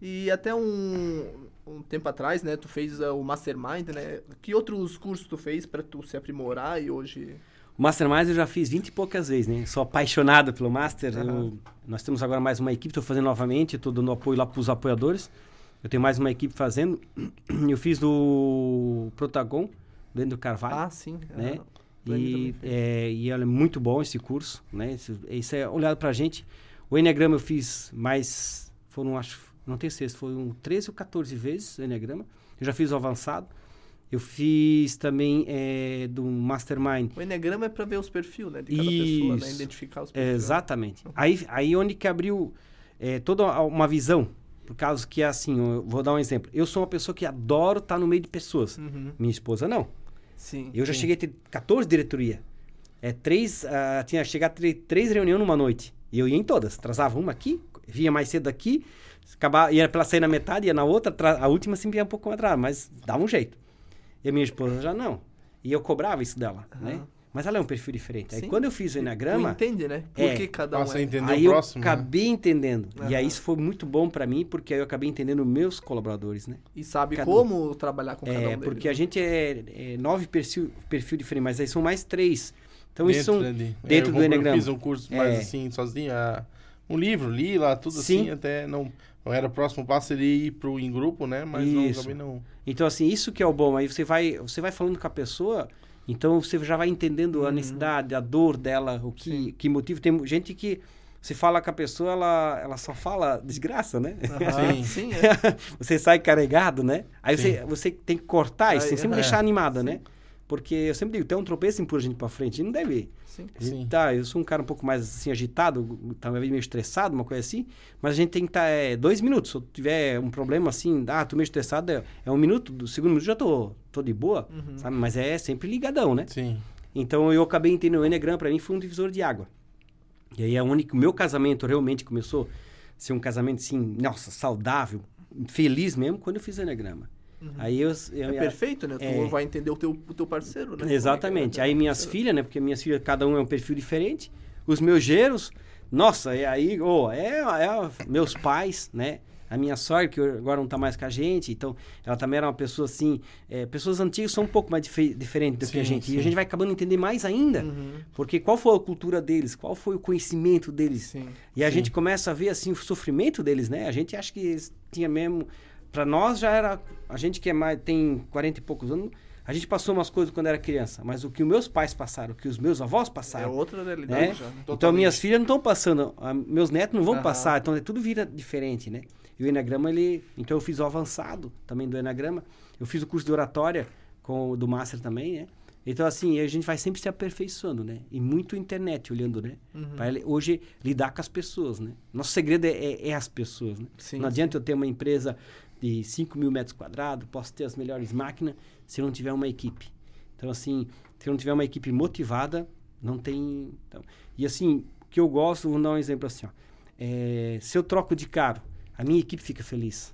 E até um, um tempo atrás, né, tu fez uh, o Mastermind, né? Que outros cursos tu fez pra tu se aprimorar e hoje... O Mastermind eu já fiz 20 e poucas vezes, né? Sou apaixonado pelo Master. eu- Aham. nós temos agora mais uma equipe, estou fazendo novamente, estou dando apoio lá para os apoiadores. Eu tenho mais uma equipe fazendo. Eu fiz do Protagon, do Endo Carvalho. Ah, sim. né? E, é, e é muito bom esse curso, né? Isso, isso é olhado pra gente. O Enneagrama eu fiz mais, foram acho, não tenho certeza, foi um 13 ou 14 vezes o Enneagrama. Eu já fiz o avançado. Eu fiz também é, do Mastermind. O Enneagrama é pra ver os perfis, né? De cada pessoa, né? Isso. Identificar os É, perfis. exatamente. Aí, aí onde que abriu é, toda uma visão. Por causa que, assim, eu vou dar um exemplo. Eu sou uma pessoa que adoro estar no meio de pessoas. Uhum. Minha esposa não. Sim. Eu já Sim. cheguei a ter 14 diretoria. É, três, ah, tinha chegado a ter três reuniões numa noite. E eu ia em todas. Atrasava uma aqui, vinha mais cedo aqui, acabava, ia pela sair na metade, ia na outra, a última sempre ia um pouco mais atrás, mas dava um jeito. E a minha esposa já não. E eu cobrava isso dela, né? Aham. Mas ela é um perfil diferente. Aí Sim. quando eu fiz o Tu Enagrama, entende, né? Por É. que cada um Passa a é. entender aí o eu próximo. né? acabei entendendo. E aí isso foi muito bom pra mim, porque aí eu acabei entendendo meus colaboradores, né? E sabe Cada- como trabalhar com cada um É, deles. porque né? a gente é, é nove perfil, perfil diferente, mas aí são mais três. Então isso dentro, são ali. dentro eu do Eneagrama. Eu fiz um curso mais É. assim, sozinho. ah, um livro, li lá, tudo Sim. assim, até não. Não era o próximo passo seria ir pro em grupo, né? Mas não, Isso. acabei não. Então, assim, isso que é o bom. Aí você vai, você vai falando com a pessoa, então você já vai entendendo a Uhum. necessidade, a dor dela, o que, que motivo. Tem gente que você fala com a pessoa, ela, ela só fala desgraça, né? Aham, Sim. sim, é. você sai carregado, né? Aí Sim. você, você tem que cortar isso, tem que sempre é. deixar animada, Sim. né? Porque eu sempre digo, tem um tropeço empurra a gente pra frente, e não deve ir. sim. Sim. Tá, eu sou um cara um pouco mais assim agitado, talvez meio estressado, uma coisa assim, mas a gente tem que estar é, dois minutos. Se eu tiver um problema assim, ah, tô meio estressado, é, é um minuto, do segundo minuto já tô, tô de boa, Uhum. sabe? Mas é sempre ligadão, né? Sim. Então eu acabei entendendo o Enneagram para mim foi um divisor de água. E aí é o único, o meu casamento realmente começou a ser um casamento assim, nossa, saudável, feliz mesmo quando eu fiz o Enneagrama. Aí eu, eu É perfeito, né? Tu É. vai entender o teu, o teu parceiro, né? Exatamente. É é Aí minhas parceiro. filhas, né? Porque minhas filhas, cada um é um perfil diferente. Os meus geros, nossa, e aí, oh, é, é meus pais, né? A minha sogra, que agora não tá mais com a gente, então ela também era uma pessoa assim. é, pessoas antigas são um pouco mais dife- diferentes do que a Sim, gente. E sim. a gente vai acabando entender mais ainda. Uhum. Porque qual foi a cultura deles? Qual foi o conhecimento deles? Sim. E a Sim. gente começa a ver assim o sofrimento deles, né? A gente acha que eles tinha mesmo Pra nós já era a gente que é mais tem 40 e poucos anos, a gente passou umas coisas quando era criança, mas o que os meus pais passaram, o que os meus avós É passaram, outra realidade né? já. né? Então minhas filhas não estão passando, meus netos não vão Aham. passar, então é tudo vira diferente, né? E o Enagrama, ele. Então eu fiz o avançado também do Enagrama. Eu fiz o curso de oratória com do Master também, né? Então, assim, a gente vai sempre se aperfeiçoando, né? E muito internet olhando, né? Uhum. Para hoje lidar com as pessoas, né? Nosso segredo é, é, é as pessoas, né? Sim, não adianta eu ter uma empresa de 5 mil metros quadrados, posso ter as melhores máquinas, se não tiver uma equipe. Então, assim, se não tiver uma equipe motivada, não tem... Então, e, assim, o que eu gosto, vou dar um exemplo assim, ó. É, se eu troco de carro, a minha equipe fica feliz.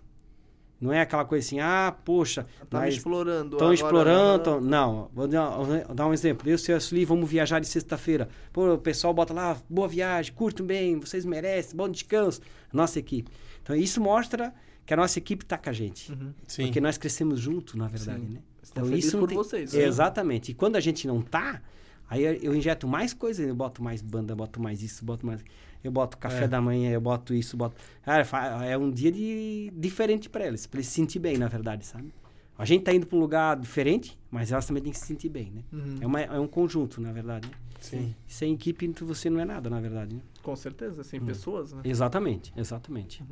Não é aquela coisa assim, ah, poxa, Tá me explorando. Estão explorando. tão- Não, vou dar, vou dar um exemplo. Eu e o Sr. Sueli vamos viajar de sexta-feira. Pô, o pessoal bota lá, boa viagem, curtam bem, vocês merecem, bom descanso. Nossa equipe. Então, isso mostra que a nossa equipe está com a gente. Uhum. Sim. Porque nós crescemos junto, na verdade, Sim. né? Estão felizes não por tem- vocês, né? Exatamente. E quando a gente não tá, aí eu- injeto mais coisas, eu boto mais banda, boto mais isso, boto mais. Eu boto café É. da manhã, eu boto isso, boto. Cara, é um dia de diferente para eles, para eles se sentir bem, na verdade, sabe? A gente tá indo para um lugar diferente, mas elas também têm que se sentir bem, né? Uhum. É, uma- é um conjunto, na verdade. Né? Sim. Sem equipe, você não é nada, na verdade. Né? Com certeza, sem pessoas, né? Exatamente, exatamente.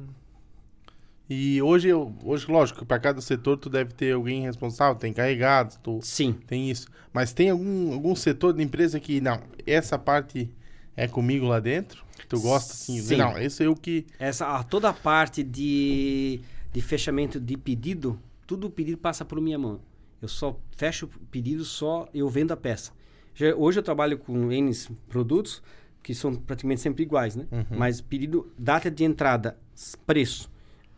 E hoje, eu- hoje lógico, para cada setor tu deve ter alguém responsável, tem encarregados, tu Sim. tem isso. Mas tem algum, algum setor da empresa que, não, essa parte é comigo lá dentro? Tu gosta assim? Sim. Não, esse é o que... Essa, toda a parte de, de fechamento de pedido, tudo o pedido passa por minha mão. Eu só fecho o pedido, só eu vendo a peça. Já- hoje eu trabalho com N produtos, que são praticamente sempre iguais, né? Uhum. Mas pedido, data de entrada, preço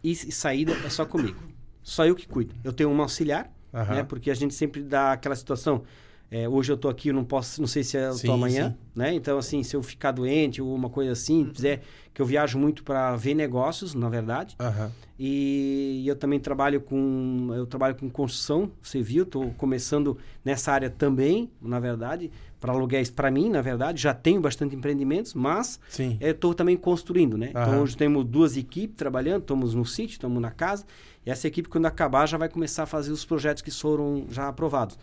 e, saída é só comigo. Só eu que cuido. Eu tenho um auxiliar, Aham. né? Porque a gente sempre dá aquela situação. é, hoje eu tô aqui, eu não posso, não sei se Sim, tô amanhã, sim. Né? Então, assim, se eu ficar doente ou uma coisa assim, quiser, que eu viajo muito para ver negócios, na verdade. Aham. E eu também trabalho com eu trabalho com construção civil, estou começando nessa área também, na verdade, para aluguéis para mim, na verdade, já tenho bastante empreendimentos, mas estou também construindo, né? Aham. Então hoje temos duas equipes trabalhando, estamos no sítio, estamos na casa, e essa equipe quando acabar já vai começar a fazer os projetos que foram já aprovados.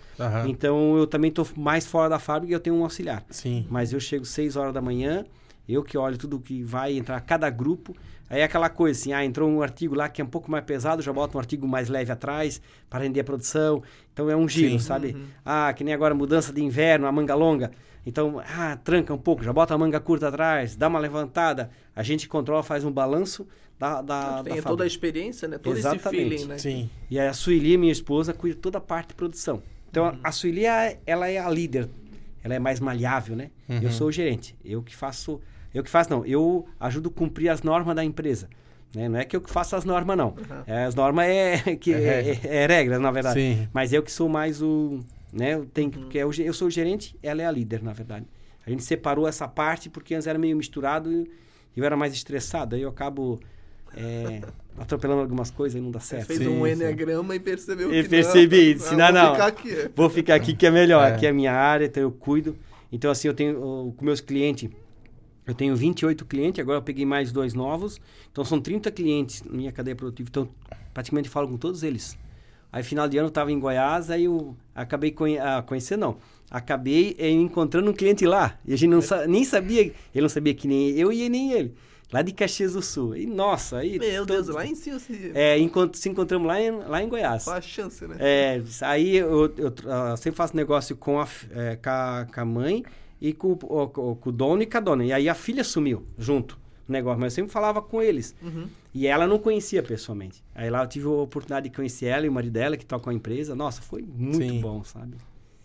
Então eu também estou mais fora da fábrica e eu tenho um auxiliar. Sim. Mas eu chego 6 horas da manhã, eu que olho tudo que vai entrar, cada grupo. Aí é aquela coisa assim, ah, entrou um artigo lá que é um pouco mais pesado, já bota um artigo mais leve atrás para render a produção. Então é um giro, Sim. sabe? Ah, que nem agora mudança de inverno, a manga longa. Então, ah, tranca um pouco, já bota a manga curta atrás, dá uma levantada. A gente controla, faz um balanço da, da, Tem da toda a experiência, né? Todo Exatamente. esse feeling, né? Sim. E a Sueli, minha esposa, cuida toda a parte de produção. Então, a- a Sueli, é- ela é a líder. Ela é mais maleável, né? Uhum. Eu sou o gerente. Eu que faço... Eu que faço, não. Eu ajudo a cumprir as normas da empresa. Né? Não é que eu que faço as normas, não. É, as normas é, que É é, regra. é, é regra, na verdade. Sim. Mas eu que sou mais o... Né? Eu, tenho, que- porque eu, eu sou o gerente, ela é a líder, na verdade. A gente separou essa parte porque antes era meio misturado e eu era mais estressado. Aí eu acabo é, atropelando algumas coisas e não dá Você certo. fez Sim, um sim. enneagrama e percebeu Eu que percebi, não. disse, Ah, não, vou não. ficar aqui. Vou ficar aqui que é melhor, É. aqui é a minha área, então eu cuido. Então, assim, eu tenho com meus clientes, eu tenho 28 clientes, agora eu peguei mais dois novos. Então, são 30 clientes na minha cadeia produtiva. Então, praticamente falo com todos eles. Aí, final de ano, eu estava em Goiás, aí eu acabei conhe ah, conhecendo, não. Acabei eh, encontrando um cliente lá. E a gente não sa nem sabia, ele não sabia que nem eu e nem ele. Lá de Caxias do Sul. E, nossa, aí... Meu todos- Deus, lá em cima se... É, encont se encontramos lá em, lá em Goiás. Qual a chance, né? É, aí eu, eu, ah, sempre faço negócio com a, é, com a, com a mãe e com, o- o- com, com o dono e com a dona. E aí a filha sumiu junto no negócio, mas eu sempre falava com eles. Uhum. E ela não conhecia pessoalmente. Aí lá eu tive a oportunidade de conhecer ela e o marido dela, que tocam a empresa. Nossa, foi muito Sim. bom, sabe?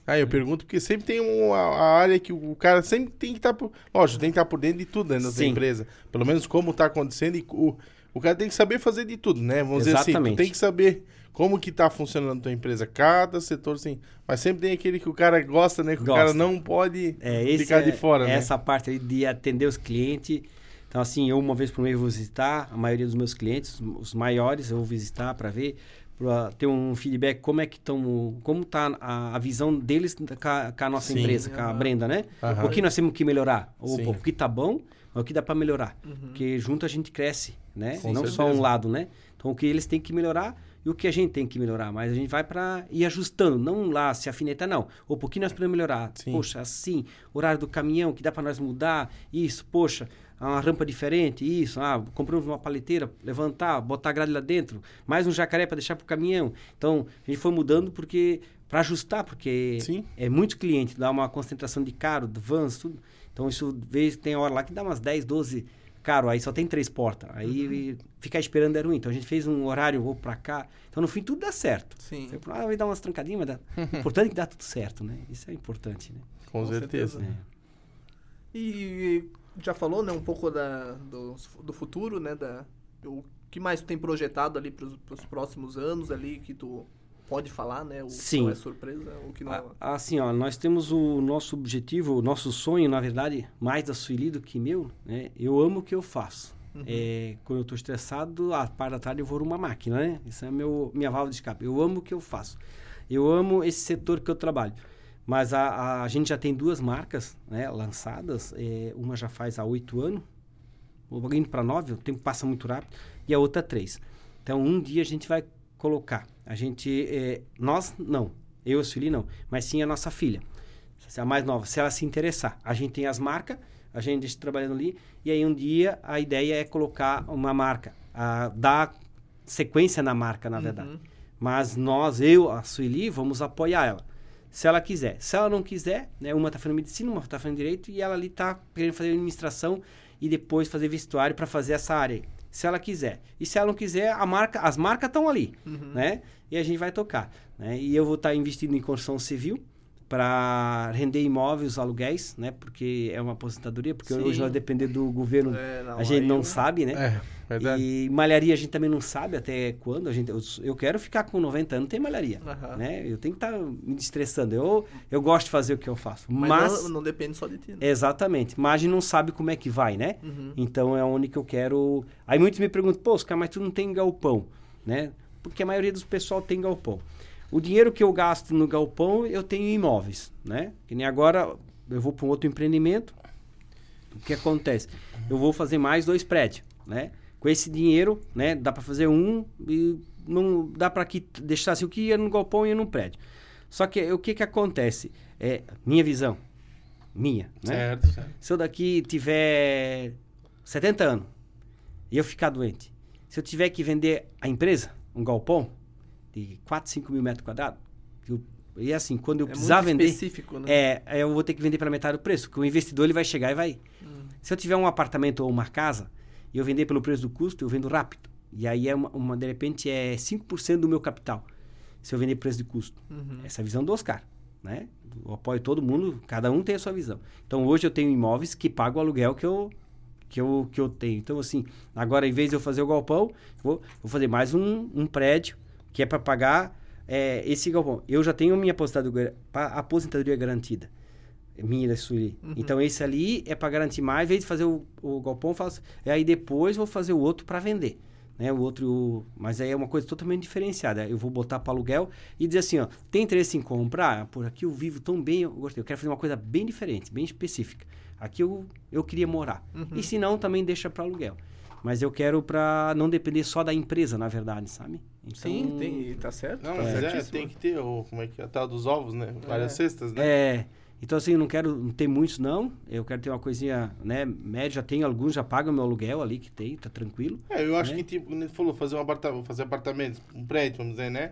Aí eu pergunto porque sempre tem uma a área que o cara sempre tem que estar por. Lógico, tem que estar por dentro de tudo dentro da Sim. empresa. Pelo menos como está acontecendo e o, o cara tem que saber fazer de tudo, né? Vamos dizer assim, Exatamente. tu tem que saber como que tá funcionando a tua empresa. Cada setor, sim. Mas sempre tem aquele que o cara gosta, né? Que o Gosta. cara não pode É, ficar é, de fora, né? Essa parte de atender os clientes. Então, assim, eu uma vez por mês vou visitar a maioria dos meus clientes, os maiores, eu vou visitar para ver, para ter um feedback como é que estão, como tá a, a visão deles com a, com a nossa Sim. empresa, com a. Brenda, né? Aham. O que nós temos que melhorar? O, o que tá bom, mas o que dá para melhorar. Uhum. Porque junto a gente cresce, né? Com Não só certeza. um lado, né? Então, o que eles têm que melhorar e o que a gente tem que melhorar. Mas a gente vai para ir ajustando, não lá se afinetar, não. Ou por que nós podemos melhorar? Sim. Poxa, assim, horário do caminhão, que dá para nós mudar, isso, poxa, uma rampa diferente, isso, ah, compramos uma paleteira, levantar, botar a grade lá dentro, mais um jacaré para deixar para o caminhão. Então, a gente foi mudando porque para ajustar, porque Sim. é muito cliente, dá uma concentração de caro, de vans, tudo. Então isso vez tem hora lá que dá umas 10, 12 caro, aí só tem três portas. Aí Uhum. ficar esperando é ruim. Então a gente fez um horário, vou para cá. Então no fim tudo dá certo. Sim. Você ah, vai dar umas trancadinhas, mas dá. O importante é que dá tudo certo, né? Isso é importante, né? Com, Com certeza. certeza. E já falou, né, um pouco da, do, do futuro, né, da, o que mais tu tem projetado ali para os próximos anos ali, que tu pode falar, né, o que Sim. não é surpresa, o que não... Ah, Assim, ó, nós temos o nosso objetivo, o nosso sonho, na verdade, mais da Sueli do que meu, né? Eu amo o que eu faço. Uhum. É, quando eu estou estressado, a parte da tarde eu vou numa máquina, né? Isso é meu, minha válvula de escape. Eu amo o que eu faço. Eu amo esse setor que eu trabalho. Mas a, a, a gente já tem duas marcas né, lançadas. É, uma já faz há oito anos, indo para nove, o tempo passa muito rápido, e a outra três. Então, um dia a gente vai colocar. A gente, é, nós não, eu e a Sueli não, mas sim a nossa filha, se a mais nova, se ela se interessar. A gente tem as marcas, a gente deixa trabalhando ali, e aí um dia a ideia é colocar uma marca, a, dar sequência na marca, na verdade. Uhum. Mas nós, eu, a Sueli, vamos apoiar ela. Se ela quiser. Se ela não quiser, né, uma está fazendo medicina, uma está fazendo direito, e ela ali está querendo fazer administração e depois fazer vestuário para fazer essa área aí. Se ela quiser. E se ela não quiser, a marca, as marcas estão ali, Uhum. né? E a gente vai tocar. Né? E eu vou estar investindo em construção civil para render imóveis, aluguéis, né? Porque é uma aposentadoria, porque Sim. hoje nós depender do governo, É, não, a gente não eu- sabe, né? É, verdade. E malharia a gente também não sabe até quando. A gente, eu, eu quero ficar com 90 anos, tem malharia. Aham. Né? Eu tenho que estar me estressando. Eu, eu gosto de fazer o que eu faço. Mas, Mas, não, não depende só de ti, né? exatamente. Mas a gente não sabe como é que vai, né? Uhum. Então é onde que eu quero. Aí muitos me perguntam, pô, Oscar, mas tu não tem galpão, né? Porque a maioria dos pessoal tem galpão. O dinheiro que eu gasto no galpão, eu tenho em imóveis, né? Que nem agora eu vou para um outro empreendimento. O que acontece? Eu vou fazer mais dois prédios, né? Com esse dinheiro, né, dá para fazer um e não dá para que deixar assim, o que ia no galpão ia no prédio. Só que o que que acontece? É minha visão, minha, né? Certo, certo. Se eu daqui tiver 70 anos e eu ficar doente, se eu tiver que vender a empresa, um galpão de 4, 5 mil metros quadrados, eu- e assim, quando eu É precisar vender, específico, né? é, eu vou ter que vender pela metade do preço, porque o investidor ele vai chegar e vai. Hum. Se eu tiver um apartamento ou uma casa e eu vender pelo preço do custo, eu vendo rápido. E aí, é uma, uma- de repente, é 5% do meu capital, se eu vender preço de custo. Uhum. Essa é a visão do Oscar, né? Eu apoio todo mundo, cada um tem a sua visão. Então, hoje eu tenho imóveis que pagam o aluguel que eu, que eu, que eu tenho. Então, assim, agora, em vez de eu fazer o galpão, vou, vou fazer mais um, um prédio que é para pagar é, esse galpão. Eu já tenho minha aposentadoria, aposentadoria garantida. Minha da Sueli. Uhum. Então, esse ali é para garantir mais. Em vez de fazer o, o galpão, eu faço. E aí depois vou fazer o outro para vender. Né? O outro, o- mas aí é uma coisa totalmente diferenciada. Eu vou botar para aluguel e dizer assim, ó, tem interesse em comprar? Ah, Por aqui eu vivo tão bem, eu gostei. Eu quero fazer uma coisa bem diferente, bem específica. Aqui eu, eu queria morar. Uhum. E se não, também deixa para aluguel. Mas eu quero para não depender só da empresa, na verdade, sabe? Então, Sim, tem, e tá certo. Não, tá mas é, tem que ter o, como é que é, a tal dos ovos, né? Várias É. cestas, né? É, então assim, eu não quero ter muitos não, eu quero ter uma coisinha, né, média, já tenho alguns, já pagam meu aluguel ali que tem, tá tranquilo. É, eu acho né? que, tipo, ele falou, fazer, um aparta fazer apartamentos, um prédio, vamos dizer, né?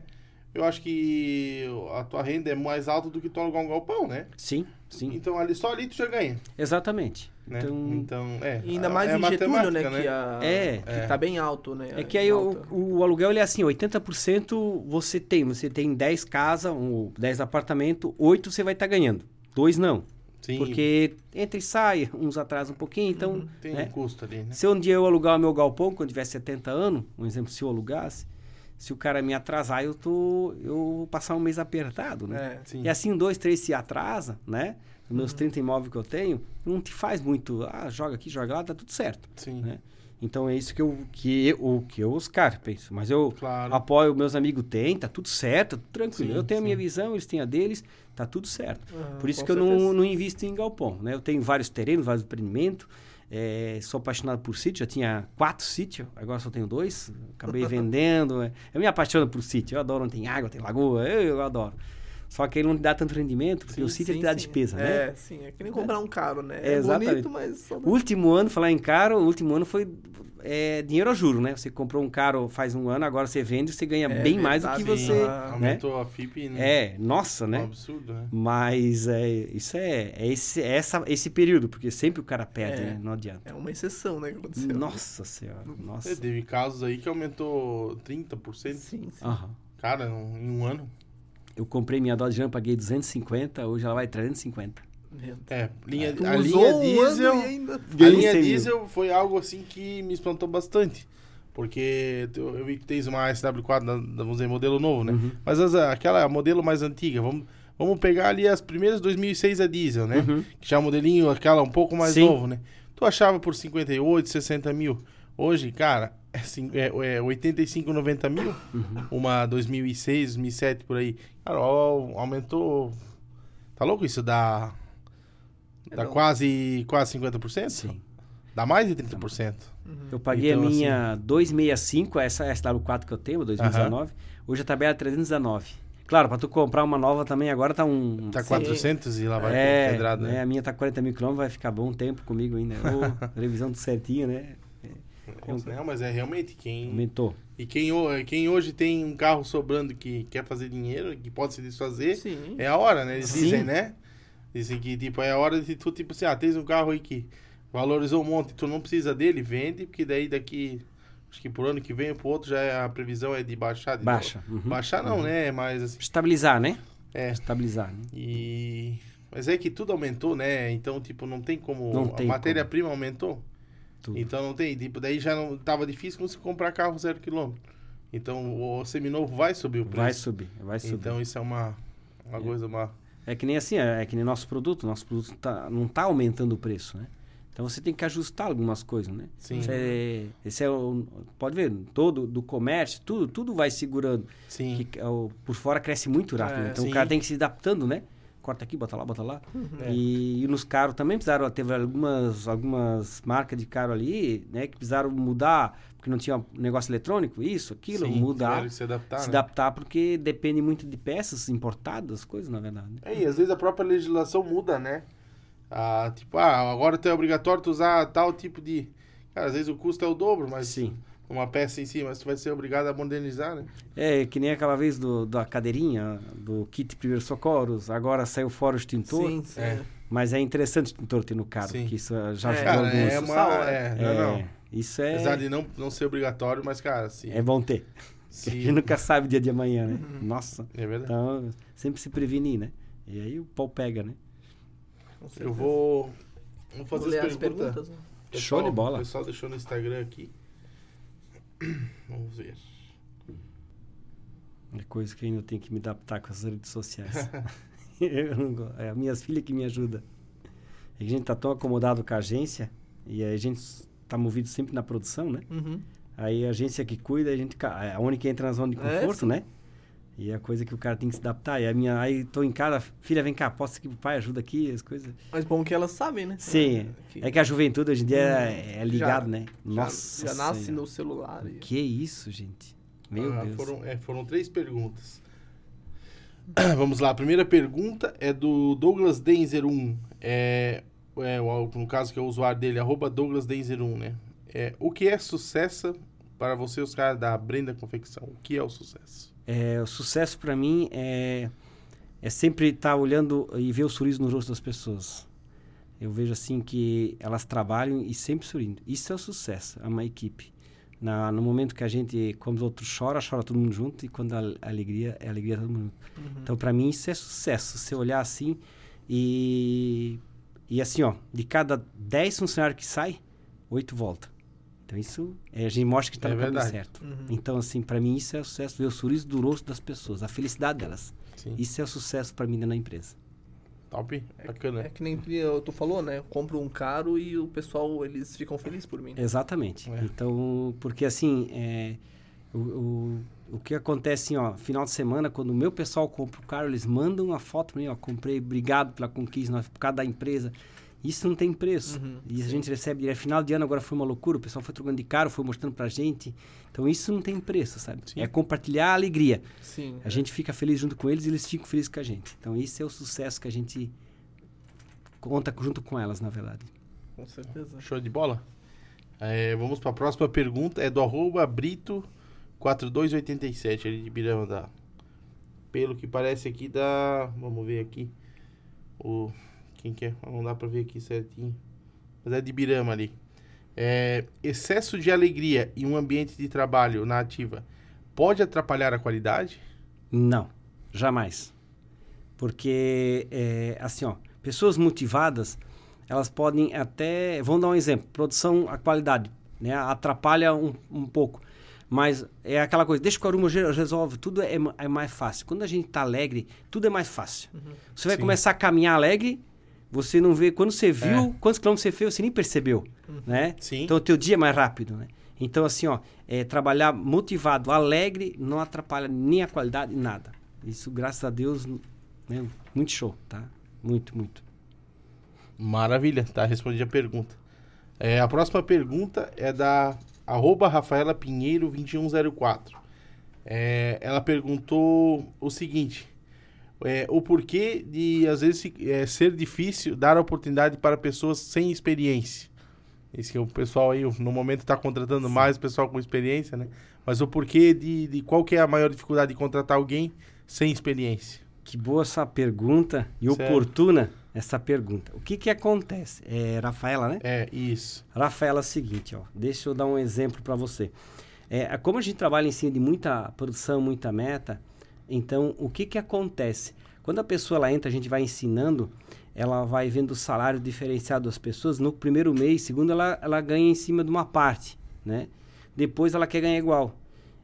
Eu acho que a tua renda é mais alta do que tu alugar um galpão, né? Sim, sim, Então, ali, só ali tu já ganha, exatamente. né? Então, Então, é. E ainda a- mais é em Getúlio, né? matemática, Que, a, É. que tá bem alto, né? é que aí o, o aluguel ele é assim, 80% você tem, você tem 10 casas, um, 10 apartamentos, 8 você vai estar ganhando, dois não. Sim, Porque entra e sai, uns atrasam um pouquinho, então, Uhum. tem né? um custo ali, né? Se um dia eu alugar o meu galpão, quando tiver 70 anos, um exemplo, se eu alugasse, se o cara me atrasar, eu tô eu vou passar um mês apertado, né? É. Sim. E assim, dois, três se atrasa, né? Os Uhum. meus 30 imóveis que eu tenho, não te faz muito, ah, joga aqui, joga lá, tá tudo certo, Sim, né? Então é isso que eu, que eu, o que eu, Oscar, penso. Mas eu claro. apoio, meus amigos têm, tá tudo certo, tudo tranquilo. Sim, eu tenho a minha sim. visão, eles têm a deles, tá tudo certo. Ah, Por isso que eu não, não invisto em galpão, né? Eu tenho vários terrenos, vários empreendimentos, é, sou apaixonado por sítio, já tinha quatro sítios, agora só tenho dois, acabei vendendo. é. Eu me apaixono por sítio, eu adoro onde tem água, tem lagoa, eu, eu adoro. Só que ele não dá tanto rendimento, porque Sim, o sítio sim, te dá sim. despesa, né? É, sim. É que nem comprar um carro, né? É, É, exatamente. bonito, mas só... O último ano, falar em caro, o último ano foi é dinheiro a juro, né? Você comprou um carro faz um ano, agora você vende, você ganha É bem mais do que verdade, você. Ah, né? Aumentou a FIP, né? É, nossa, Um né? absurdo, né? Mas é, isso é, é esse, é essa, esse período, porque sempre o cara perde, É. né? Não adianta. É uma exceção, né, que aconteceu. Nossa senhora, É, nossa. teve casos aí que aumentou 30%. Sim, sim. Cara, um- em um ano. Eu comprei minha Dodge Ram, paguei 250, hoje ela vai 350. Meu Deus. É, linha, a linha diesel. ainda... A linha 100 mil. diesel foi algo assim que me espantou bastante. Porque tu- eu vi que tens uma SW4, da- da- vamos dizer, modelo novo, né? Uhum. Mas as- aquela modelo mais antiga, vamos, vamos pegar ali as primeiras 2006 a diesel, né? Uhum. Que já é um modelinho, aquela um pouco mais Sim. novo, né? Tu achava por 58, 60 mil. Hoje, cara, é, é, é 85, 90 mil. Uhum. Uma 2006, 2007 por aí. Cara, ó, aumentou. Tá louco isso? Dá. É, Dá não. quase, quase 50%? Sim. Dá mais de 30%. Eu paguei Então, a minha 265, essa SW4 que eu tenho, 2019. Hoje a tabela é 319. Claro, pra tu comprar uma nova também agora tá um... Tá Sim. 400 e lá vai é, com pedrada, né? né? A minha tá 40 mil quilômetros, vai ficar bom tempo comigo ainda. Ô, revisão tudo certinho, né? Não, mas é realmente quem. Aumentou. E quem, quem hoje tem um carro sobrando que quer fazer dinheiro, que pode se desfazer, Sim. é a hora, né? Eles Sim. dizem, né? Dizem que, tipo, é a hora de tu, tipo assim, ah, tens um carro aí que valorizou um monte, tu não precisa dele, vende, porque daí daqui, acho que por ano que vem ou pro outro, já é, a previsão é de baixar. De Baixa. Uhum. Baixar não, né? Mas assim, Estabilizar, né? é. Estabilizar. Né? E... Mas é que tudo aumentou, né? Então, tipo, não tem como... Não a tem matéria-prima aumentou. Tudo. Então não tem, tipo, daí já não tava difícil conseguir comprar carro zero quilômetro. Então o seminovo vai subir o preço. Vai subir, vai subir. Então isso é uma, uma É. coisa, uma. É que nem assim, é, é que nem nosso produto. Nosso produto tá, não está aumentando o preço, né? Então você tem que ajustar algumas coisas, né? Sim. É, esse é o, pode ver, todo do comércio, tudo, tudo vai segurando. Sim. Que, é o- por fora cresce muito rápido. É, né? então sim. o cara tem que se adaptando, né? Corta aqui, bota lá, bota lá. É. E, e nos carros também precisaram, teve algumas, algumas marcas de carro ali, né? Que precisaram mudar, porque não tinha negócio eletrônico, isso, aquilo, Sim, mudar. se adaptar. se né? adaptar porque depende muito de peças importadas, coisas, na verdade. né? É, e às vezes a própria legislação muda, né? Ah, tipo, ah, agora é obrigatório tu usar tal tipo de. Cara, às vezes o custo é o dobro, mas Sim. Uma peça em si, mas tu vai ser obrigado a modernizar, né? É, que nem aquela vez do, da cadeirinha, do kit primeiros socorros, agora saiu fora o extintor, Sim, sim. É. mas é interessante o extintor ter no carro, Sim. porque isso já É, ajudou Cara, alguns. é Isso uma. É, É, não, não. Isso é, Apesar de não, não ser obrigatório, mas, cara, se. é bom ter. se- A gente nunca sabe o dia de amanhã, né? Nossa. é verdade. Então, sempre se prevenir, né? E aí o pau pega, né? com certeza. Eu vou. Vou Vou fazer ler as as perguntas. perguntas. né? Show de bola. O pessoal deixou no Instagram aqui. Vamos ver. É coisa que eu ainda tenho que me adaptar com as redes sociais. eu não é as minhas filhas que me ajudam. É a gente tá tão acomodado com a agência e a gente tá movido sempre na produção, né? Uhum. Aí a agência que cuida, a gente é a única que entra na zona de É, conforto, sim. né? E é a coisa que o cara tem que se adaptar. E a minha, aí tô em casa, filha, vem cá, posso aqui pro pai, ajuda aqui, as coisas. Mas bom que elas sabem, né? Sim, Que é que a juventude hoje em dia é, é ligado, Já- né? já- Nossa Já, nasce Senhora. no celular. e- Que isso, gente? Meu Ah, Deus. Foram, é, foram três perguntas. Vamos lá, a primeira pergunta é do Douglas Denzer 1. É, é, o- no caso que é o usuário dele, arroba Douglas Denzer 1, né? É, o que é sucesso para você, os caras da Brenda Confecção? O que é o sucesso? É, o sucesso para mim é, é sempre estar olhando e ver o sorriso no rosto das pessoas. Eu vejo assim que elas trabalham e sempre sorrindo. Isso é o sucesso, é uma equipe. Na, no momento que a gente, quando o outro chora, chora todo mundo junto e quando a, a alegria é alegria todo mundo. Uhum. Então para mim isso é sucesso. Você olhar assim e e assim ó, de cada 10 funcionários que sai, oito volta. Então isso é, a gente mostra que está É no caminho verdade. certo. Uhum. Então, assim, para mim isso é o sucesso, ver o sorriso do rosto das pessoas, a felicidade delas. Sim. Isso é o sucesso para mim da empresa. Top? Bacana. É que nem tu falou, né? Eu compro um caro e o pessoal, eles ficam felizes por mim. Exatamente. É. Então, porque assim, é, o, o, o que acontece, assim, ó, final de semana, quando o meu pessoal compra o carro, eles mandam uma foto para mim, ó, comprei, obrigado pela conquista, por causa da empresa. Isso não tem preço. Uhum, e a sim. gente recebe, é final de ano agora foi uma loucura, o pessoal foi trocando de carro, foi mostrando pra gente. Então isso não tem preço, sabe? Sim. É compartilhar a alegria. Sim. A gente fica feliz junto com eles e eles ficam felizes com a gente. Então, isso é o sucesso que a gente conta junto com elas, na verdade. Com certeza. Show de bola? É, vamos para a próxima pergunta. É do arroba Brito4287, ali de Birama da. Pelo que parece aqui da. Vamos ver aqui. O. Quem que é? Não dá para ver aqui certinho. Mas é de Birama ali. É, excesso de alegria em um ambiente de trabalho na ativa pode atrapalhar a qualidade? Não, jamais. Porque, é, assim, ó, pessoas motivadas, elas podem até. Vamos dar um exemplo: produção, a qualidade, né? Atrapalha um, um pouco. Mas é aquela coisa, deixa que o Aruma resolve, tudo é, é mais fácil. Quando a gente está alegre, tudo é mais fácil. Uhum. Você vai Sim. começar a caminhar alegre, você não vê. Quando você viu, é. quantos quilômetros você fez, você nem percebeu. Uhum. Né? Sim. Então o teu dia é mais rápido. Né? Então, assim, ó, é, trabalhar motivado, alegre, não atrapalha nem a qualidade, nada. Isso, graças a Deus, né? muito show, tá? Muito, muito. Maravilha, tá? Respondi a pergunta. É, a próxima pergunta é da arroba Rafaela Pinheiro 2104. É, ela perguntou o seguinte: é, o porquê de às vezes é, ser difícil dar oportunidade para pessoas sem experiência. Esse que o pessoal aí no momento está contratando Sim. mais pessoal com experiência, né? Mas o porquê de, de qual que é a maior dificuldade de contratar alguém sem experiência? Que boa essa pergunta e Sério? oportuna essa pergunta. O que que acontece? É Rafaela, né? É, isso. Rafaela é o seguinte, ó. Deixa eu dar um exemplo para você. É, como a gente trabalha em cima de muita produção, muita meta, então o que que acontece? Quando a pessoa ela entra, a gente vai ensinando, ela vai vendo o salário diferenciado das pessoas. No primeiro mês, segundo, ela, ela ganha em cima de uma parte, né? Depois ela quer ganhar igual.